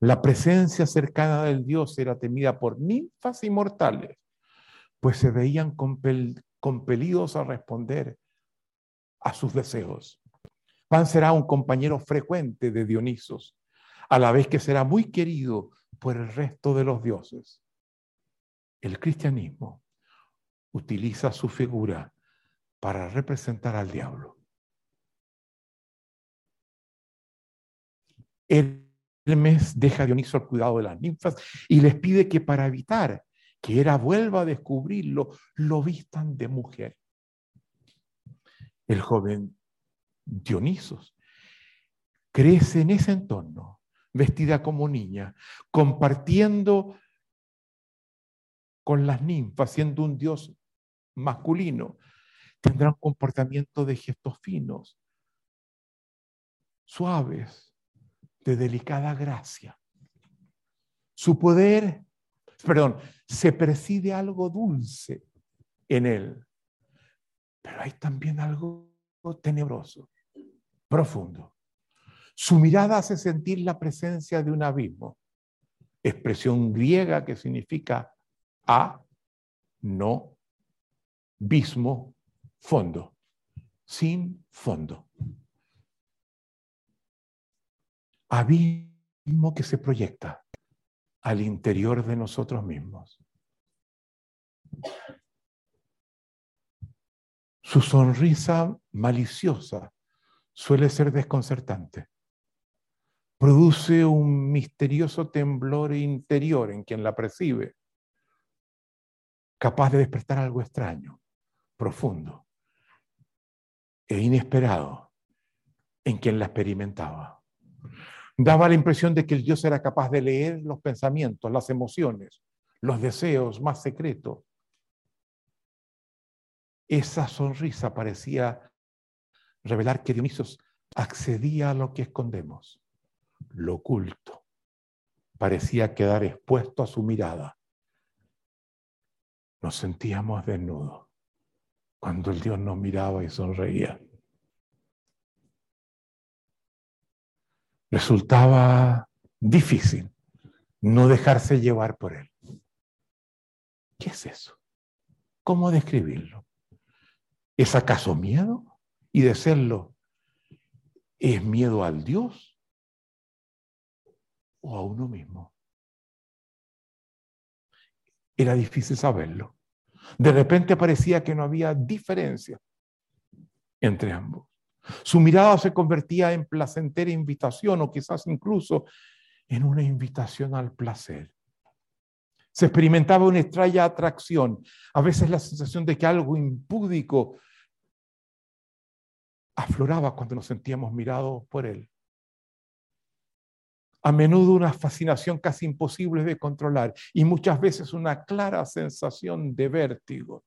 [SPEAKER 1] La presencia cercana del dios era temida por ninfas y mortales, pues se veían compelidos a responder a sus deseos. Pan será un compañero frecuente de Dionisos, a la vez que será muy querido por el resto de los dioses. El cristianismo utiliza su figura para representar al diablo. Hermes deja a Dioniso al cuidado de las ninfas y les pide que para evitar que Hera vuelva a descubrirlo, lo vistan de mujer. El joven Dionisos crece en ese entorno, vestida como niña, compartiendo con las ninfas, siendo un dios masculino, tendrá un comportamiento de gestos finos, suaves, de delicada gracia. Su poder, perdón, se percibe algo dulce en él, pero hay también algo tenebroso, profundo. Su mirada hace sentir la presencia de un abismo, expresión griega que significa a, no, bismo, fondo, sin fondo. Abismo que se proyecta al interior de nosotros mismos. Su sonrisa maliciosa suele ser desconcertante. Produce un misterioso temblor interior en quien la percibe, capaz de despertar algo extraño, profundo e inesperado en quien la experimentaba. Daba la impresión de que el Dios era capaz de leer los pensamientos, las emociones, los deseos más secretos. Esa sonrisa parecía revelar que Dionisio accedía a lo que escondemos, lo oculto. Parecía quedar expuesto a su mirada. Nos sentíamos desnudos cuando el Dios nos miraba y sonreía. Resultaba difícil no dejarse llevar por él. ¿Qué es eso? ¿Cómo describirlo? ¿Es acaso miedo? Y de serlo, ¿es miedo al Dios o a uno mismo? Era difícil saberlo. De repente parecía que no había diferencia entre ambos. Su mirada se convertía en placentera invitación o quizás incluso en una invitación al placer. Se experimentaba una extraña atracción, a veces la sensación de que algo impúdico afloraba cuando nos sentíamos mirados por él. A menudo una fascinación casi imposible de controlar y muchas veces una clara sensación de vértigo.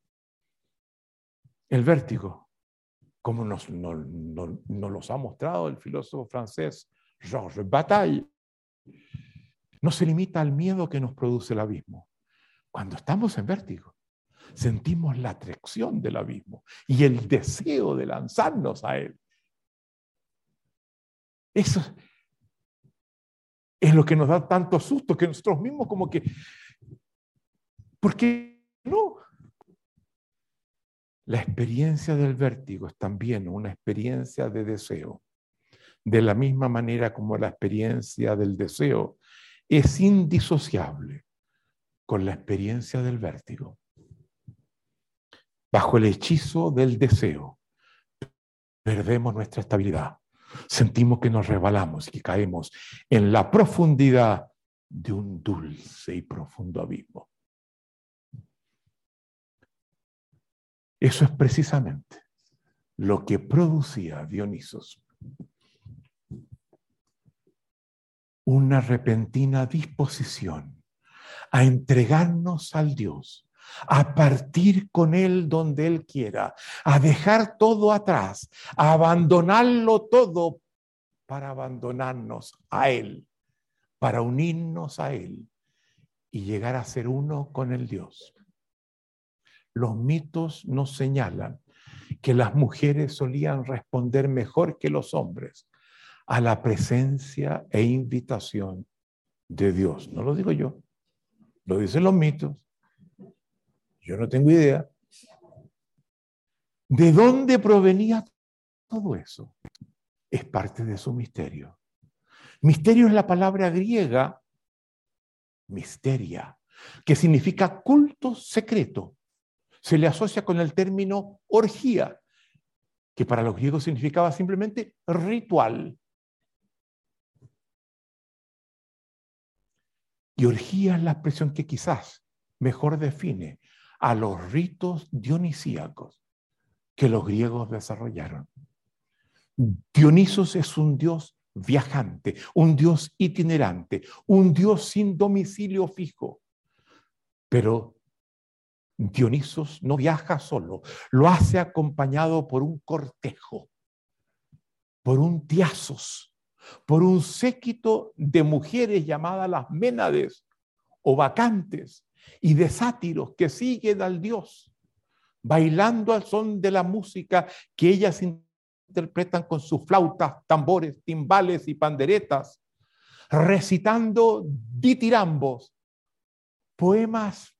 [SPEAKER 1] El vértigo, como nos, nos, nos ha mostrado el filósofo francés Georges Bataille, no se limita al miedo que nos produce el abismo. Cuando estamos en vértigo, sentimos la atracción del abismo y el deseo de lanzarnos a él. Eso es lo que nos da tanto susto que nosotros mismos como que, ¿por qué no? La experiencia del vértigo es también una experiencia de deseo. De la misma manera como la experiencia del deseo es indisociable con la experiencia del vértigo. Bajo el hechizo del deseo, perdemos nuestra estabilidad. Sentimos que nos rebalamos y que caemos en la profundidad de un dulce y profundo abismo. Eso es precisamente lo que producía Dionisos una repentina disposición a entregarnos al Dios, a partir con Él donde Él quiera, a dejar todo atrás, a abandonarlo todo para abandonarnos a Él, para unirnos a Él y llegar a ser uno con el Dios. Los mitos nos señalan que las mujeres solían responder mejor que los hombres a la presencia e invitación de Dios. No lo digo yo, lo dicen los mitos. Yo no tengo idea. ¿De dónde provenía todo eso? Es parte de su misterio. Misterio es la palabra griega misteria, que significa culto secreto. Se le asocia con el término orgía, que para los griegos significaba simplemente ritual. Y orgía es la expresión que quizás mejor define a los ritos dionisíacos que los griegos desarrollaron. Dionisos es un dios viajante, un dios itinerante, un dios sin domicilio fijo. Pero Dionisos no viaja solo, lo hace acompañado por un cortejo, por un tiazos, por un séquito de mujeres llamadas las Ménades o vacantes y de sátiros que siguen al Dios, bailando al son de la música que ellas interpretan con sus flautas, tambores, timbales y panderetas, recitando ditirambos, poemas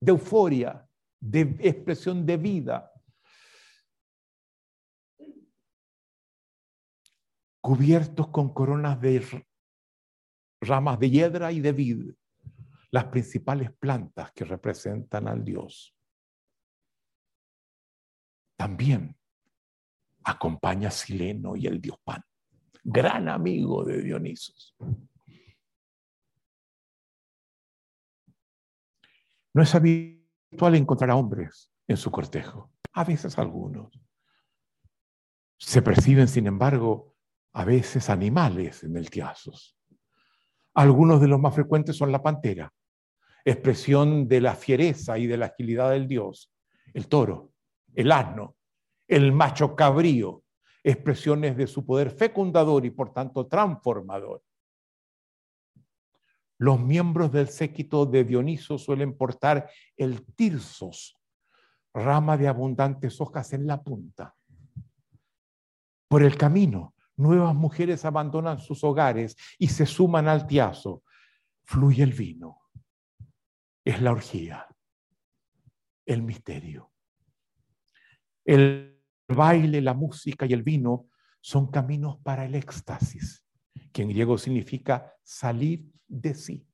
[SPEAKER 1] de euforia, de expresión de vida, cubiertos con coronas de ramas de hiedra y de vid, las principales plantas que representan al Dios. también acompaña a Sileno y el dios Pan, gran amigo de Dionisos. No es habitual encontrar a hombres en su cortejo, a veces algunos. Se perciben, sin embargo, a veces animales en el tiazos. Algunos de los más frecuentes son la pantera, expresión de la fiereza y de la agilidad del dios, el toro, el asno, el macho cabrío, expresiones de su poder fecundador y por tanto transformador. Los miembros del séquito de Dioniso suelen portar el tirsos, rama de abundantes hojas en la punta. Por el camino, nuevas mujeres abandonan sus hogares y se suman al tiazo. Fluye el vino. Es la orgía, el misterio. El baile, la música y el vino son caminos para el éxtasis, que en griego significa salir de sí,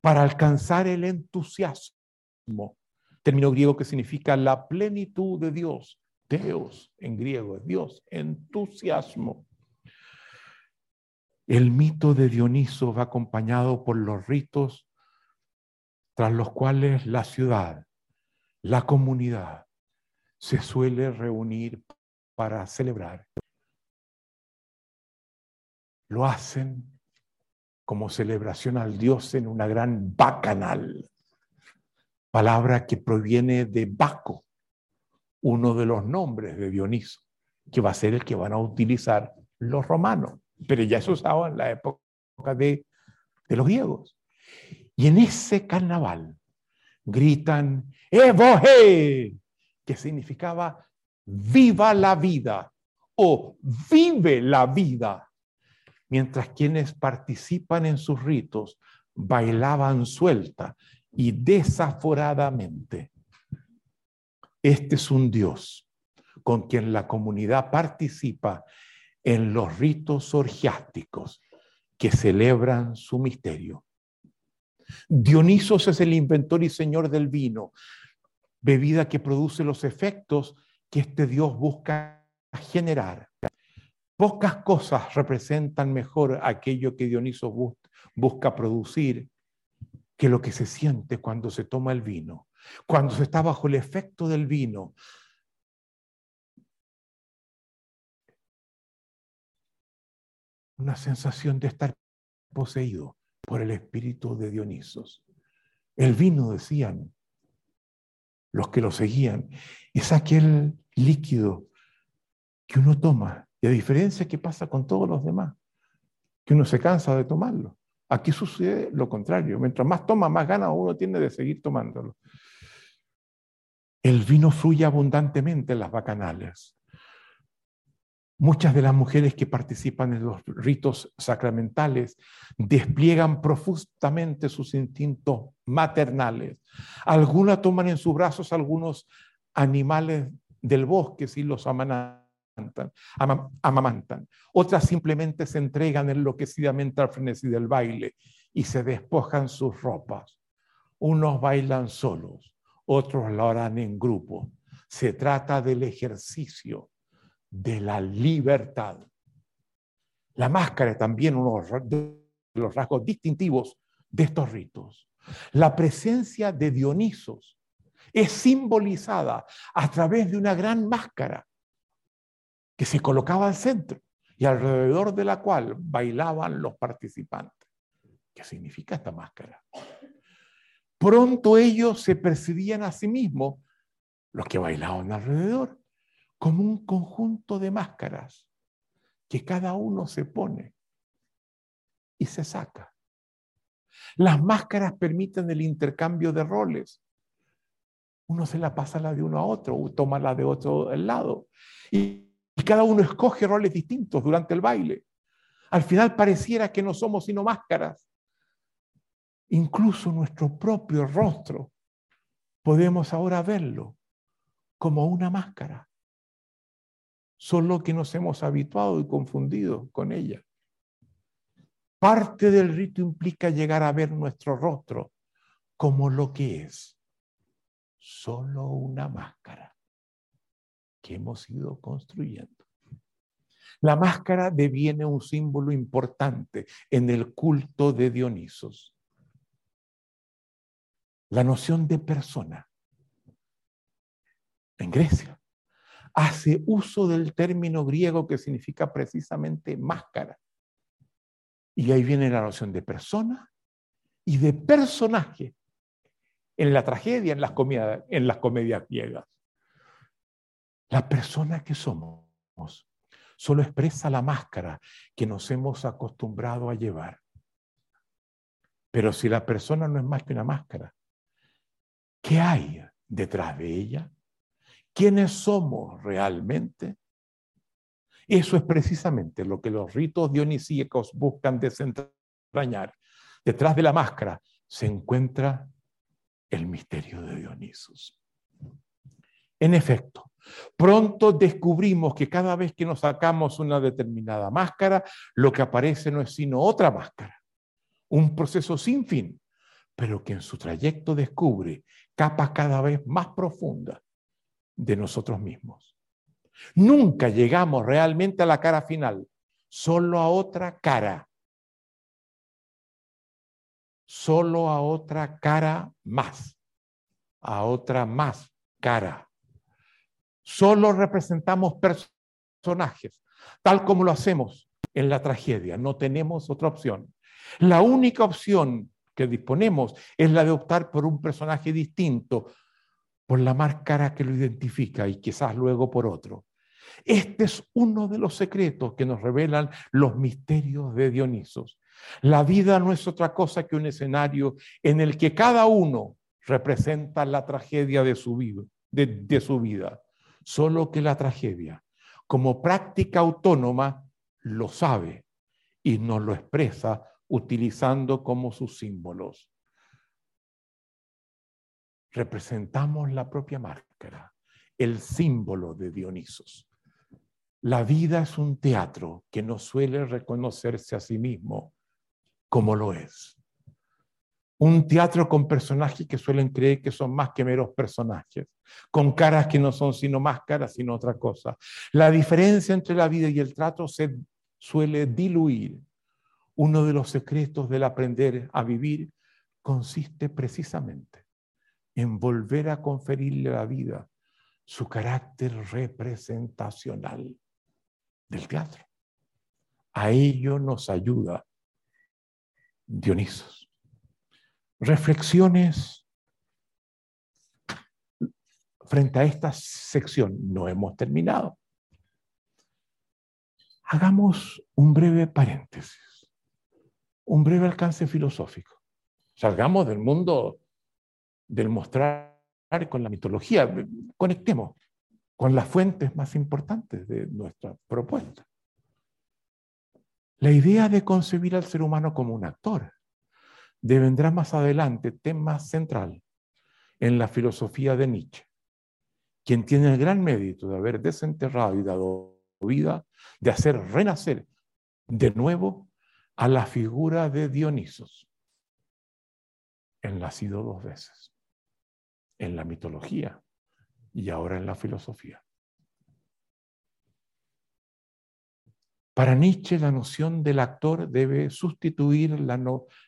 [SPEAKER 1] para alcanzar el entusiasmo, término griego que significa la plenitud de Dios, Deus en griego, Dios, entusiasmo. El mito de Dioniso va acompañado por los ritos tras los cuales la ciudad, la comunidad, se suele reunir para celebrar. Lo hacen como celebración al Dios en una gran bacanal, palabra que proviene de Baco, uno de los nombres de Dioniso, que va a ser el que van a utilizar los romanos, pero ya se usaba en la época de, de los griegos. Y en ese carnaval gritan, ¡Evohe! que significaba viva la vida o vive la vida, mientras quienes participan en sus ritos bailaban suelta y desaforadamente. Este es un Dios con quien la comunidad participa en los ritos orgiásticos que celebran su misterio. Dionisos es el inventor y señor del vino, bebida que produce los efectos que este Dios busca generar. Pocas cosas representan mejor aquello que Dioniso busca producir que lo que se siente cuando se toma el vino, cuando se está bajo el efecto del vino. Una sensación de estar poseído por el espíritu de Dionisos. El vino, decían, los que lo seguían, es aquel líquido que uno toma, y a diferencia que pasa con todos los demás, que uno se cansa de tomarlo. Aquí sucede lo contrario, mientras más toma, más ganas uno tiene de seguir tomándolo. El vino fluye abundantemente en las bacanales. Muchas de las mujeres que participan en los ritos sacramentales despliegan profusamente sus instintos maternales. Algunas toman en sus brazos algunos animales del bosque si los amamantan. Otras simplemente se entregan enloquecidamente al frenesí del baile y se despojan sus ropas. Unos bailan solos, otros lo harán en grupo. Se trata del ejercicio de la libertad. La máscara es también uno de los rasgos distintivos de estos ritos. La presencia de Dionisos es simbolizada a través de una gran máscara que se colocaba al centro y alrededor de la cual bailaban los participantes. ¿Qué significa esta máscara? Pronto ellos se percibían a sí mismos los que bailaban alrededor como un conjunto de máscaras que cada uno se pone y se saca. Las máscaras permiten el intercambio de roles. Uno se la pasa la de uno a otro, o toma la de otro lado. Y cada uno escoge roles distintos durante el baile. Al final pareciera que no somos sino máscaras. Incluso nuestro propio rostro podemos ahora verlo como una máscara solo que nos hemos habituado y confundido con ella. Parte del rito implica llegar a ver nuestro rostro como lo que es, solo una máscara. que hemos ido construyendo. La máscara deviene un símbolo importante en el culto de Dionisos. La noción de persona en Grecia hace uso del término griego que significa precisamente máscara. Y ahí viene la noción de persona y de personaje en la tragedia, en las, comedias, en griegas. La persona que somos solo expresa la máscara que nos hemos acostumbrado a llevar. Pero si la persona no es más que una máscara, ¿qué hay detrás de ella? ¿Quiénes somos realmente? Eso es precisamente lo que los ritos dionisíacos buscan desentrañar. Detrás de la máscara se encuentra el misterio de Dionisos. En efecto, pronto descubrimos que cada vez que nos sacamos una determinada máscara, lo que aparece no es sino otra máscara, un proceso sin fin, pero que en su trayecto descubre capas cada vez más profundas de nosotros mismos. Nunca llegamos realmente a la cara final, solo a otra cara. Solo a otra cara más, a otra más cara. Solo representamos personajes, tal como lo hacemos en la tragedia. No tenemos otra opción. La única opción que disponemos es la de optar por un personaje distinto, por la máscara que lo identifica y quizás luego por otro. Este es uno de los secretos que nos revelan los misterios de Dionisos. La vida no es otra cosa que un escenario en el que cada uno representa la tragedia de su vida, de, su vida. Solo que la tragedia, como práctica autónoma, lo sabe y nos lo expresa utilizando como sus símbolos representamos la propia máscara, el símbolo de Dionisos. La vida es un teatro que no suele reconocerse a sí mismo como lo es. Un teatro con personajes que suelen creer que son más que meros personajes, con caras que no son sino máscaras, sino otra cosa. La diferencia entre la vida y el trato se suele diluir. Uno de los secretos del aprender a vivir consiste precisamente en volver a conferirle a la vida su carácter representacional del teatro. A ello nos ayuda Dionisos. Reflexiones frente a esta sección. No hemos terminado. Hagamos un breve paréntesis, un breve alcance filosófico. Salgamos del mundo del mostrar con la mitología. Conectemos con las fuentes más importantes de nuestra propuesta. La idea de concebir al ser humano como un actor devendrá más adelante tema central en la filosofía de Nietzsche, quien tiene el gran mérito de haber desenterrado y dado vida, de hacer renacer de nuevo a la figura de Dionisos, el nacido dos veces en la mitología y ahora en la filosofía. Para Nietzsche la noción del actor debe sustituir la,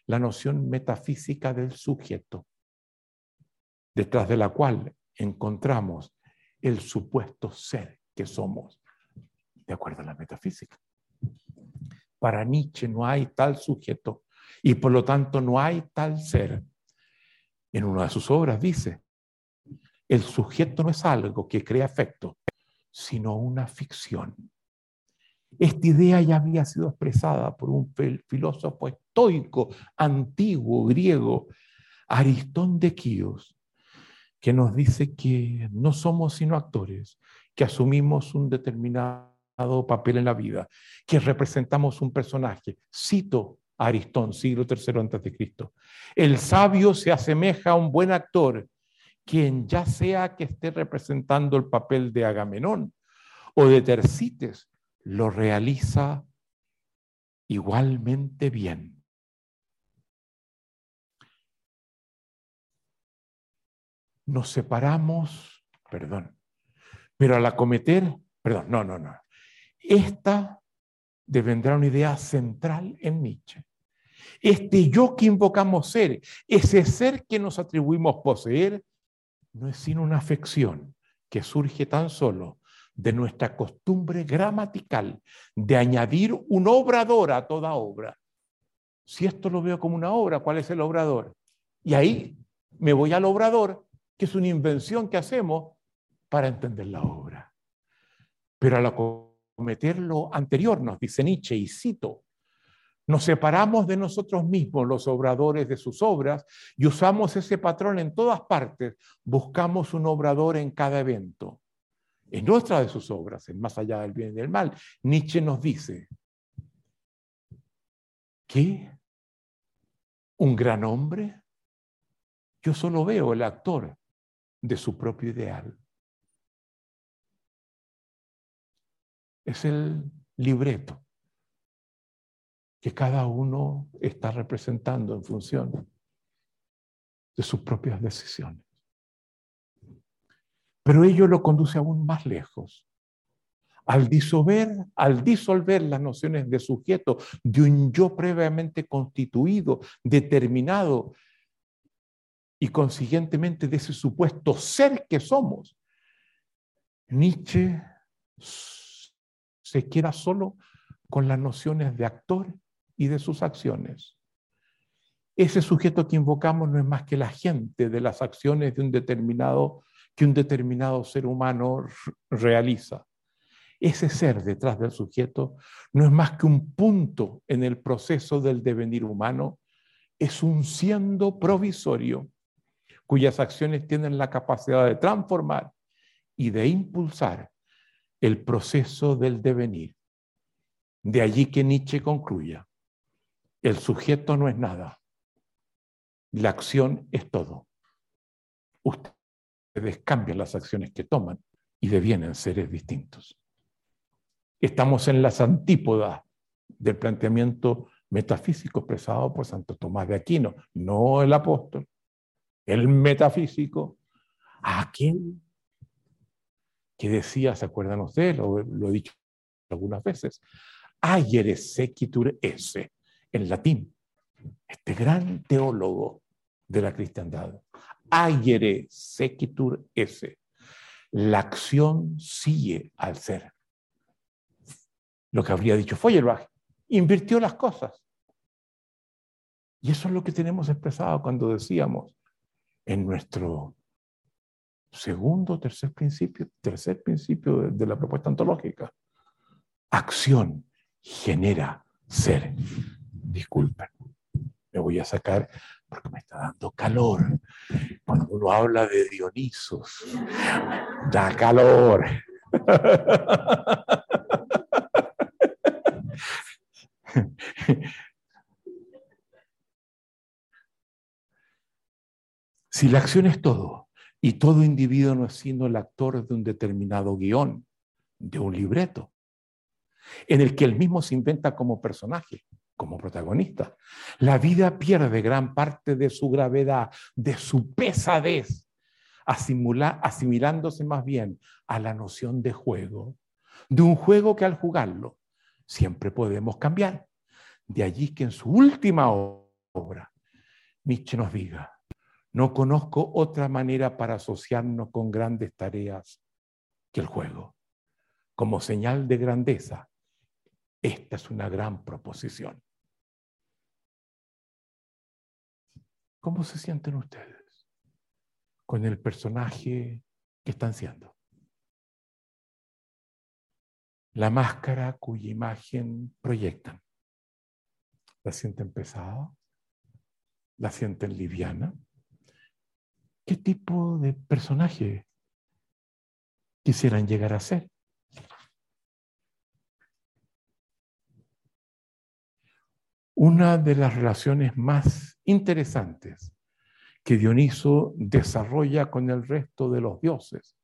[SPEAKER 1] la noción metafísica del sujeto, detrás de la cual encontramos el supuesto ser que somos, de acuerdo a la metafísica. Para Nietzsche no hay tal sujeto y por lo tanto no hay tal ser. En una de sus obras dice, el sujeto no es algo que crea efecto, sino una ficción. Esta idea ya había sido expresada por un filósofo estoico antiguo griego, Aristón de Quíos, que nos dice que no somos sino actores, que asumimos un determinado papel en la vida, que representamos un personaje. Cito a Aristón, siglo III a.C. El sabio se asemeja a un buen actor quien ya sea que esté representando el papel de Agamenón o de Tercites, lo realiza igualmente bien. Nos separamos, perdón, Pero al acometer, perdón, no, no, no. Esta devendrá una idea central en Nietzsche. Este yo que invocamos ser, ese ser que nos atribuimos poseer, no es sino una afección que surge tan solo de nuestra costumbre gramatical de añadir un obrador a toda obra. Si esto lo veo como una obra, ¿cuál es el obrador? Y ahí me voy al obrador, que es una invención que hacemos para entender la obra. Pero al acometer lo anterior, nos dice Nietzsche, y cito, nos separamos de nosotros mismos, los obradores de sus obras, y usamos ese patrón en todas partes. Buscamos un obrador en cada evento. En otra de sus obras, en Más allá del bien y del mal, Nietzsche nos dice que un gran hombre, yo solo veo el actor de su propio ideal. Es el libreto que cada uno está representando en función de sus propias decisiones. Pero ello lo conduce aún más lejos. Al disolver, al disolver las nociones de sujeto de un yo previamente constituido, determinado, y consiguientemente de ese supuesto ser que somos, Nietzsche se queda solo con las nociones de actor y de sus acciones. Ese sujeto que invocamos no es más que la gente de las acciones de un determinado que un determinado ser humano realiza. Ese ser detrás del sujeto no es más que un punto en el proceso del devenir humano, es un siendo provisorio cuyas acciones tienen la capacidad de transformar y de impulsar el proceso del devenir. De allí que Nietzsche concluya, el sujeto no es nada. La acción es todo. Ustedes cambian las acciones que toman y devienen seres distintos. Estamos en las antípodas del planteamiento metafísico expresado por Santo Tomás de Aquino, no el apóstol, el metafísico, aquel que decía, ¿se acuerdan ustedes? Lo, lo he dicho algunas veces, ayer sequitur esse, en latín, este gran teólogo de la cristiandad. Ayere sequitur esse. La acción sigue al ser. Lo que habría dicho Feuerbach, invirtió las cosas. Y eso es lo que tenemos expresado cuando decíamos en nuestro segundo, tercer principio, tercer principio de la propuesta ontológica. Acción genera ser disculpen, me voy a sacar porque me está dando calor. Cuando uno habla de Dionisos, da calor. Si la acción es todo, y todo individuo no es sino el actor de un determinado guion, de un libreto, en el que él mismo se inventa como personaje, como protagonista. La vida pierde gran parte de su gravedad, de su pesadez, asimilándose más bien a la noción de juego, de un juego que al jugarlo siempre podemos cambiar. De allí que en su última obra, Nietzsche nos diga, no conozco otra manera para asociarnos con grandes tareas que el juego. Como señal de grandeza, esta es una gran proposición. ¿Cómo se sienten ustedes con el personaje que están siendo? La máscara cuya imagen proyectan. ¿La sienten pesada? ¿La sienten liviana? ¿Qué tipo de personaje quisieran llegar a ser? Una de las relaciones más interesantes que Dioniso desarrolla con el resto de los dioses,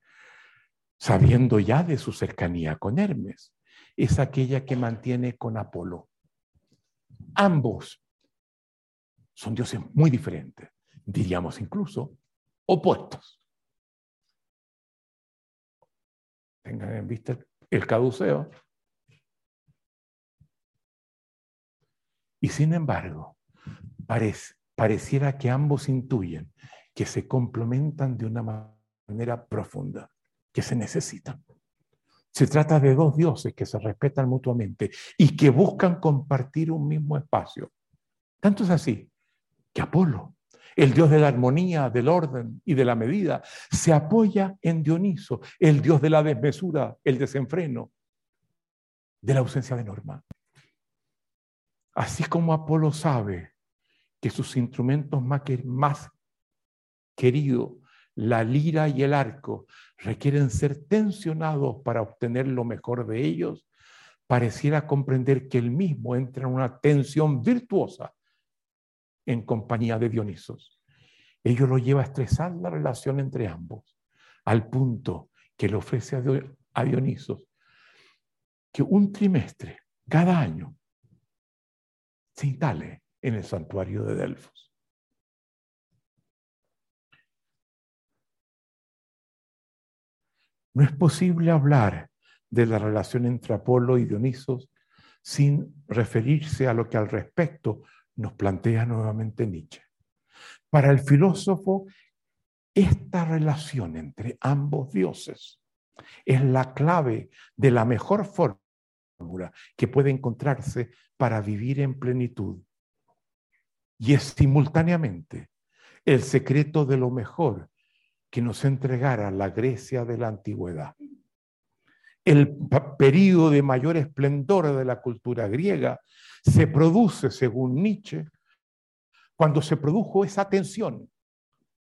[SPEAKER 1] sabiendo ya de su cercanía con Hermes, es aquella que mantiene con Apolo. Ambos son dioses muy diferentes, diríamos incluso opuestos. tengan en vista el caduceo. Y sin embargo, pareciera que ambos intuyen que se complementan de una manera profunda, que se necesitan. Se trata de dos dioses que se respetan mutuamente y que buscan compartir un mismo espacio. Tanto es así que Apolo, el dios de la armonía, del orden y de la medida, se apoya en Dioniso, el dios de la desmesura, el desenfreno, de la ausencia de norma. Así como Apolo sabe que sus instrumentos más queridos la lira y el arco requieren ser tensionados para obtener lo mejor de ellos, pareciera comprender que él mismo entra en una tensión virtuosa en compañía de Dionisos. Ello lo lleva a estresar la relación entre ambos, al punto que le ofrece a Dionisos que un trimestre cada año se en el santuario de Delfos. No es posible hablar de la relación entre Apolo y Dionisos sin referirse a lo que al respecto nos plantea nuevamente Nietzsche. Para el filósofo, esta relación entre ambos dioses es la clave de la mejor que puede encontrarse para vivir en plenitud. Y es simultáneamente el secreto de lo mejor que nos entregara la Grecia de la antigüedad. El periodo de mayor esplendor de la cultura griega se produce, según Nietzsche, cuando se produjo esa tensión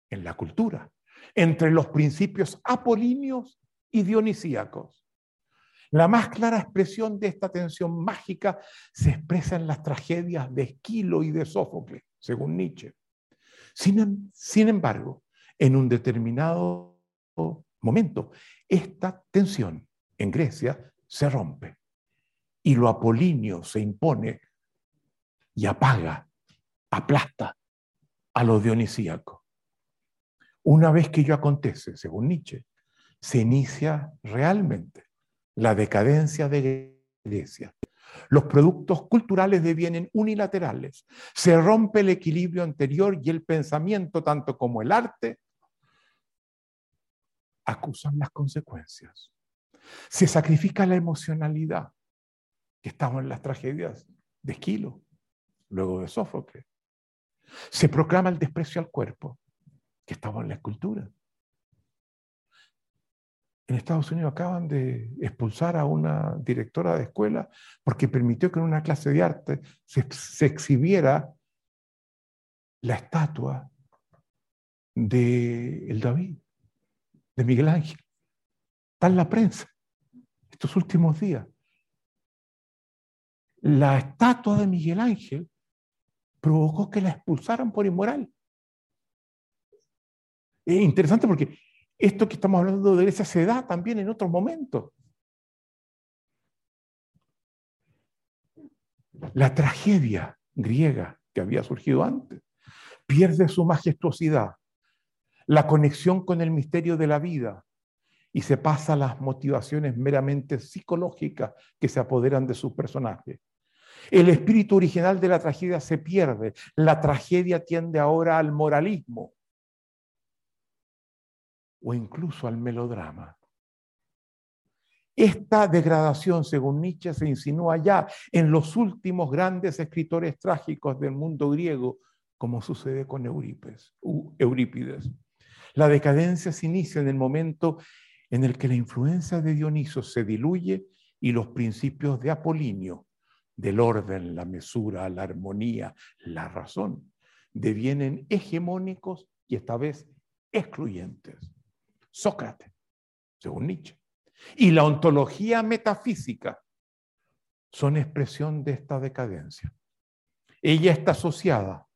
[SPEAKER 1] en la cultura entre los principios apolíneos y dionisíacos. La más clara expresión de esta tensión mágica se expresa en las tragedias de Esquilo y de Sófocles, según Nietzsche. Sin, em, embargo, en un determinado momento. Esta tensión en Grecia se rompe y lo apolíneo se impone y apaga, aplasta a lo dionisíaco. Una vez que ello acontece, según Nietzsche, se inicia realmente la decadencia de Grecia. Los productos culturales devienen unilaterales. Se rompe el equilibrio anterior y el pensamiento, tanto como el arte, acusan las consecuencias. Se sacrifica la emocionalidad, que estamos en las tragedias de Esquilo, luego de Sófocles. Se proclama el desprecio al cuerpo, que estamos en la escultura. En Estados Unidos acaban de expulsar a una directora de escuela porque permitió que en una clase de arte se, se exhibiera la estatua de el David de Miguel Ángel. Está en la prensa estos últimos días. La estatua de Miguel Ángel provocó que la expulsaran por inmoral. Es interesante porque esto que estamos hablando de Grecia se da también en otros momentos. La tragedia griega que había surgido antes pierde su majestuosidad la conexión con el misterio de la vida y se pasa a las motivaciones meramente psicológicas que se apoderan de sus personajes. El espíritu original de la tragedia se pierde. La tragedia tiende ahora al moralismo o incluso al melodrama. Esta degradación, según Nietzsche, se insinúa ya en los últimos grandes escritores trágicos del mundo griego, como sucede con Eurípides. La decadencia se inicia en el momento en el que la influencia de Dioniso se diluye y los principios de Apolinio, del orden, la mesura, la armonía, la razón, devienen hegemónicos y esta vez excluyentes. Sócrates, según Nietzsche, y la ontología metafísica son expresión de esta decadencia. Ella está asociada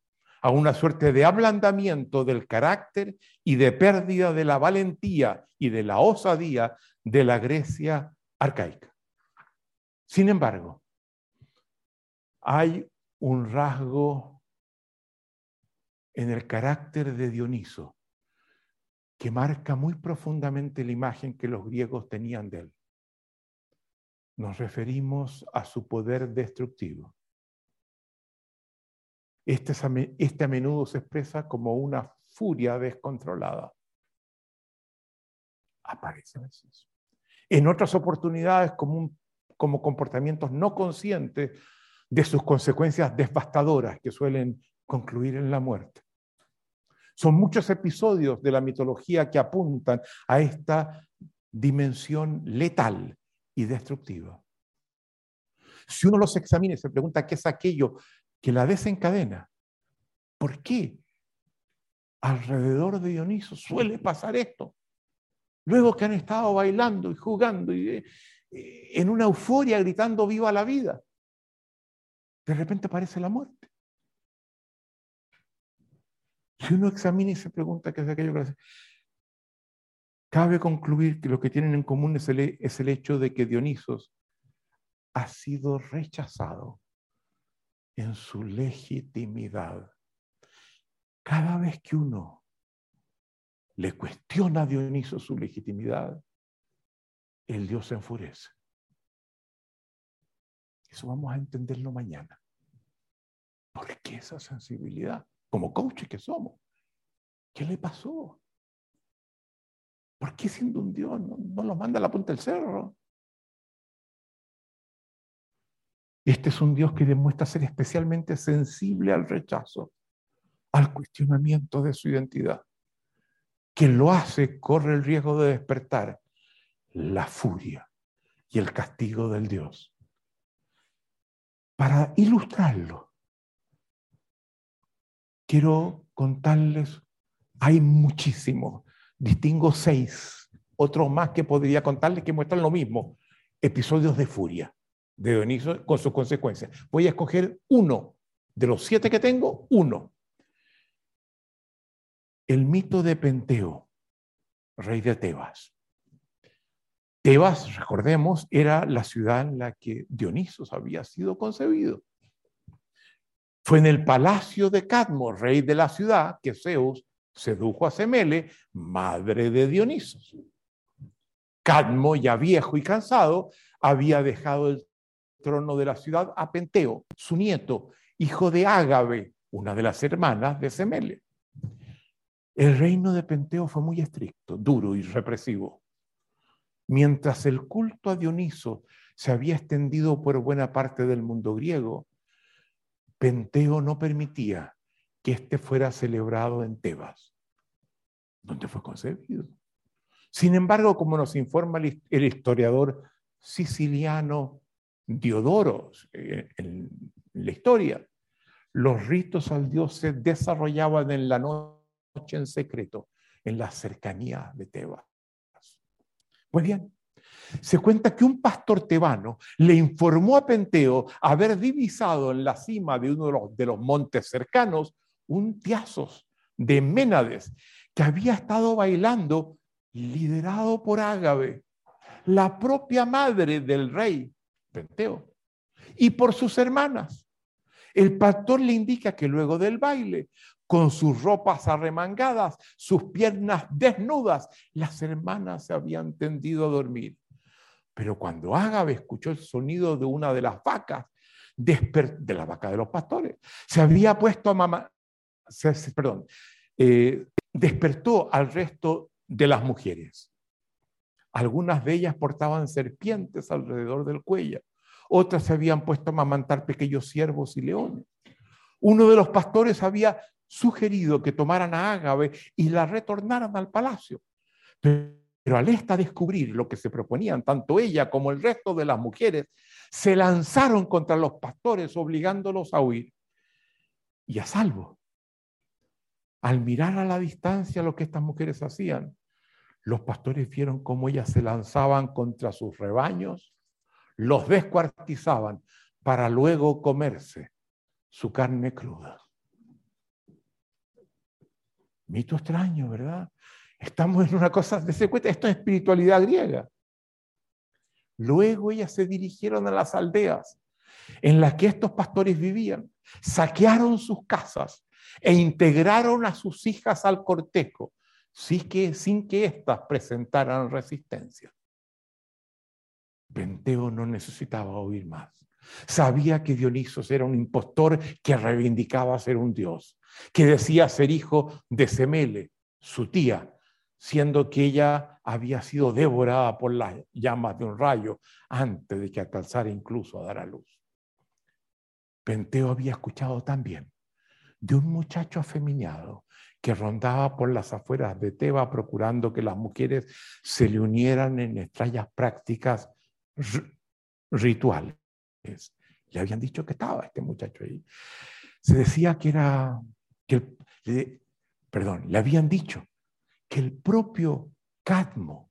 [SPEAKER 1] a una suerte de ablandamiento del carácter y de pérdida de la valentía y de la osadía de la Grecia arcaica. Sin embargo, hay un rasgo en el carácter de Dioniso que marca muy profundamente la imagen que los griegos tenían de él. Nos referimos a su poder destructivo. Este, este a menudo se expresa como una furia descontrolada. Aparece en otras oportunidades como comportamientos no conscientes de sus consecuencias devastadoras que suelen concluir en la muerte. Son muchos episodios de la mitología que apuntan a esta dimensión letal y destructiva. Si uno los examina y se pregunta qué es aquello que la desencadena, ¿por qué alrededor de Dioniso suele pasar esto? Luego que han estado bailando y jugando y eh, en una euforia gritando viva la vida, de repente aparece la muerte. Si uno examina y se pregunta qué es aquello que hace, cabe concluir que lo que tienen en común es el, hecho de que Dionisos ha sido rechazado en su legitimidad. Cada vez que uno le cuestiona a Dioniso su legitimidad, el Dios se enfurece. Eso vamos a entenderlo mañana. ¿Por qué esa sensibilidad? Como coaches que somos. ¿Qué le pasó? ¿Por qué siendo un Dios no, no los manda a la punta del cerro? Este es un Dios que demuestra ser especialmente sensible al rechazo, al cuestionamiento de su identidad. Quien lo hace corre el riesgo de despertar la furia y el castigo del Dios. Para ilustrarlo, quiero contarles, hay muchísimos, distingo seis, otros más que podría contarles que muestran lo mismo, episodios de furia de Dioniso con sus consecuencias. Voy a escoger uno, de los siete que tengo, uno. El mito de Penteo, rey de Tebas. Tebas, recordemos, era la ciudad en la que Dionisos había sido concebido. Fue en el palacio de Cadmo, rey de la ciudad, que Zeus sedujo a Semele, madre de Dionisos. Cadmo, ya viejo y cansado, había dejado el trono de la ciudad a Penteo, su nieto, hijo de Ágave, una de las hermanas de Semele. El reino de Penteo fue muy estricto, duro y represivo. Mientras el culto a Dioniso se había extendido por buena parte del mundo griego, Penteo no permitía que éste fuera celebrado en Tebas, donde fue concebido. Sin embargo, como nos informa el historiador siciliano Diodoro eh, en la historia, los ritos al dios se desarrollaban en la noche en secreto, en la cercanía de Tebas. Pues bien, se cuenta que un pastor tebano le informó a Penteo haber divisado en la cima de uno de los, montes cercanos un tiazos de Ménades que había estado bailando liderado por Ágave, la propia madre del rey Penteo, y por sus hermanas. El pastor le indica que luego del baile, con sus ropas arremangadas, sus piernas desnudas, las hermanas se habían tendido a dormir. Pero cuando Ágabe escuchó el sonido de una de las vacas, de la vaca de los pastores, se había puesto a mamá, perdón, eh, despertó al resto de las mujeres. Algunas de ellas portaban serpientes alrededor del cuello, otras se habían puesto a amamantar pequeños ciervos y leones. Uno de los pastores había sugerido que tomaran a Ágabe y la retornaran al palacio. Pero pero al descubrir lo que se proponían, tanto ella como el resto de las mujeres, se lanzaron contra los pastores obligándolos a huir y a salvo. Al mirar a la distancia lo que estas mujeres hacían, los pastores vieron cómo ellas se lanzaban contra sus rebaños, los descuartizaban para luego comerse su carne cruda. Mito extraño, ¿verdad? Estamos en una cosa, de cuenta, esto es espiritualidad griega. Luego ellas se dirigieron a las aldeas en las que estos pastores vivían, saquearon sus casas e integraron a sus hijas al cortejo, sí que, sin que éstas presentaran resistencia. Penteo no necesitaba oír más. Sabía que Dionisos era un impostor que reivindicaba ser un dios, que decía ser hijo de Semele, su tía, siendo que ella había sido devorada por las llamas de un rayo antes de que alcanzara incluso a dar a luz. Penteo había escuchado también de un muchacho afeminado que rondaba por las afueras de Teba procurando que las mujeres se le unieran en extrañas prácticas rituales. Le habían dicho que estaba este muchacho ahí. Se decía que era, que perdón, le habían dicho el propio Cadmo,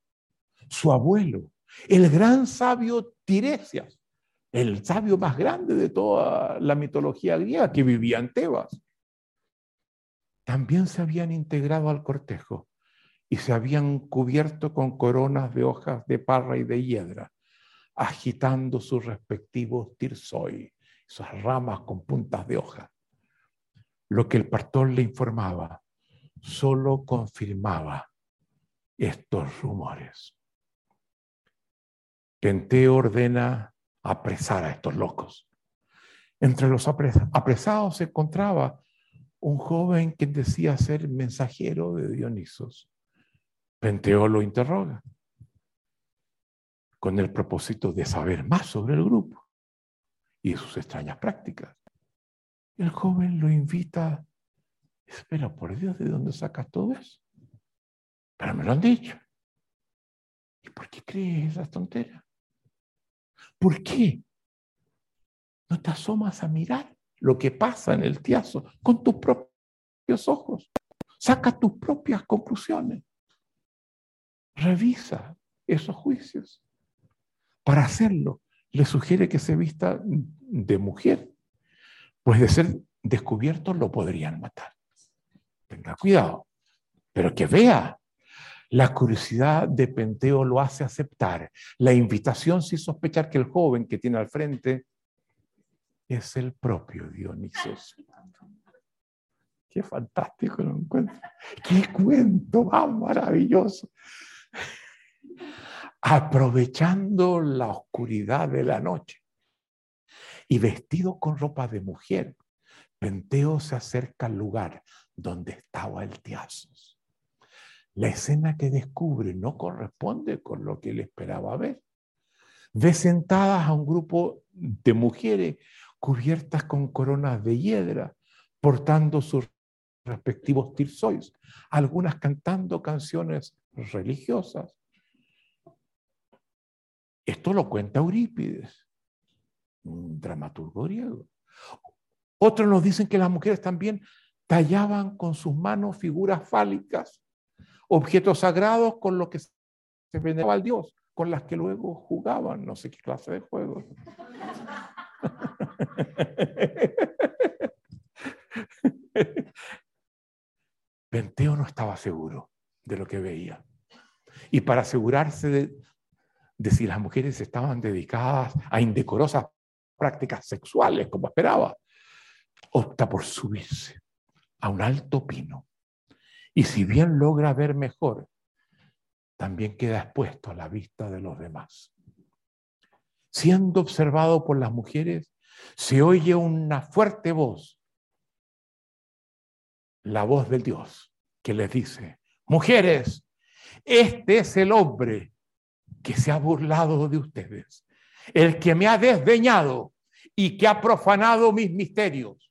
[SPEAKER 1] su abuelo, el gran sabio Tiresias, el sabio más grande de toda la mitología griega que vivía en Tebas, también se habían integrado al cortejo y se habían cubierto con coronas de hojas de parra y de hiedra, agitando sus respectivos tirsoi, esas ramas con puntas de hoja. Lo que el pastor le informaba solo confirmaba estos rumores. Penteo ordena apresar a estos locos. Entre los apresados se encontraba un joven que decía ser mensajero de Dionisos. Penteo lo interroga con el propósito de saber más sobre el grupo y sus extrañas prácticas. El joven lo invita, espera, por Dios, ¿de dónde sacas todo eso? Pero me lo han dicho. ¿Y por qué crees esas tonteras? ¿Por qué? No te asomas a mirar lo que pasa en el tiazo con tus propios ojos. Saca tus propias conclusiones. Revisa esos juicios. Para hacerlo, le sugiere que se vista de mujer, pues de ser descubierto lo podrían matar. Tenga cuidado, pero que vea la curiosidad de Penteo lo hace aceptar. La invitación sin sospechar que el joven que tiene al frente es el propio Dionisos. Qué fantástico lo encuentro. Qué cuento más maravilloso. Aprovechando la oscuridad de la noche y vestido con ropa de mujer, Penteo se acerca al lugar donde estaba el Tiasos la escena que descubre no corresponde con lo que él esperaba ver. Ve sentadas a un grupo de mujeres cubiertas con coronas de hiedra, portando sus respectivos tirsois, algunas cantando canciones religiosas. Esto lo cuenta Eurípides, un dramaturgo griego. Otros nos dicen que las mujeres también tallaban con sus manos figuras fálicas objetos sagrados con los que se veneraba al Dios, con las que luego jugaban, no sé qué clase de juego. Penteo no estaba seguro de lo que veía. Y para asegurarse de, de si las mujeres estaban dedicadas a indecorosas prácticas sexuales, como esperaba, opta por subirse a un alto pino y si bien logra ver mejor, también queda expuesto a la vista de los demás. Siendo observado por las mujeres, se oye una fuerte voz, la voz del Dios, que les dice, mujeres, este es el hombre que se ha burlado de ustedes, el que me ha desdeñado y que ha profanado mis misterios.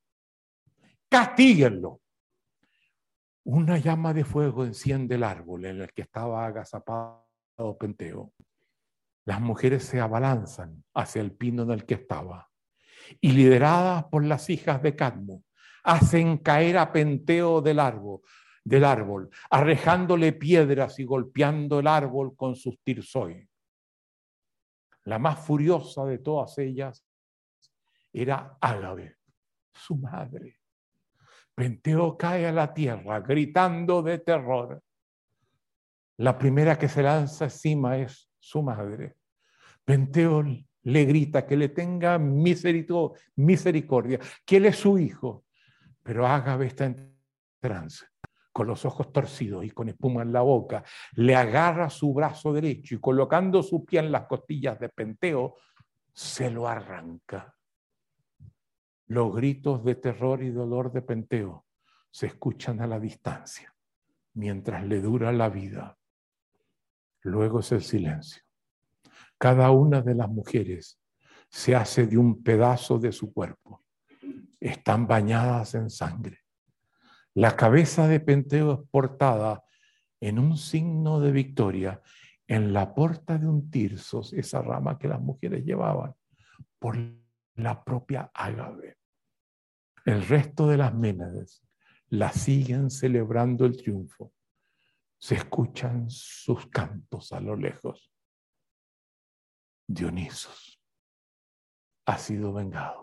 [SPEAKER 1] Castíguenlo una llama de fuego enciende el árbol en el que estaba agazapado Penteo. Las mujeres se abalanzan hacia el pino en el que estaba y lideradas por las hijas de Cadmo, hacen caer a Penteo del árbol, del árbol, arrejándole piedras y golpeando el árbol con sus tirsoi. La más furiosa de todas ellas era Ágave, su madre. Penteo cae a la tierra gritando de terror. La primera que se lanza encima es su madre. Penteo le grita que le tenga misericordia, que él es su hijo, pero Ágabe está en trance. con los ojos torcidos y con espuma en la boca, le agarra su brazo derecho y colocando su pie en las costillas de Penteo, se lo arranca. Los gritos de terror y dolor de Penteo se escuchan a la distancia mientras le dura la vida. Luego es el silencio. Cada una de las mujeres se hace de un pedazo de su cuerpo. Están bañadas en sangre. La cabeza de Penteo es portada en un signo de victoria en la porta de un tirso, esa rama que las mujeres llevaban, por la propia Ágave. El resto de las Ménades la siguen celebrando el triunfo. Se escuchan sus cantos a lo lejos. Dionisos ha sido vengado.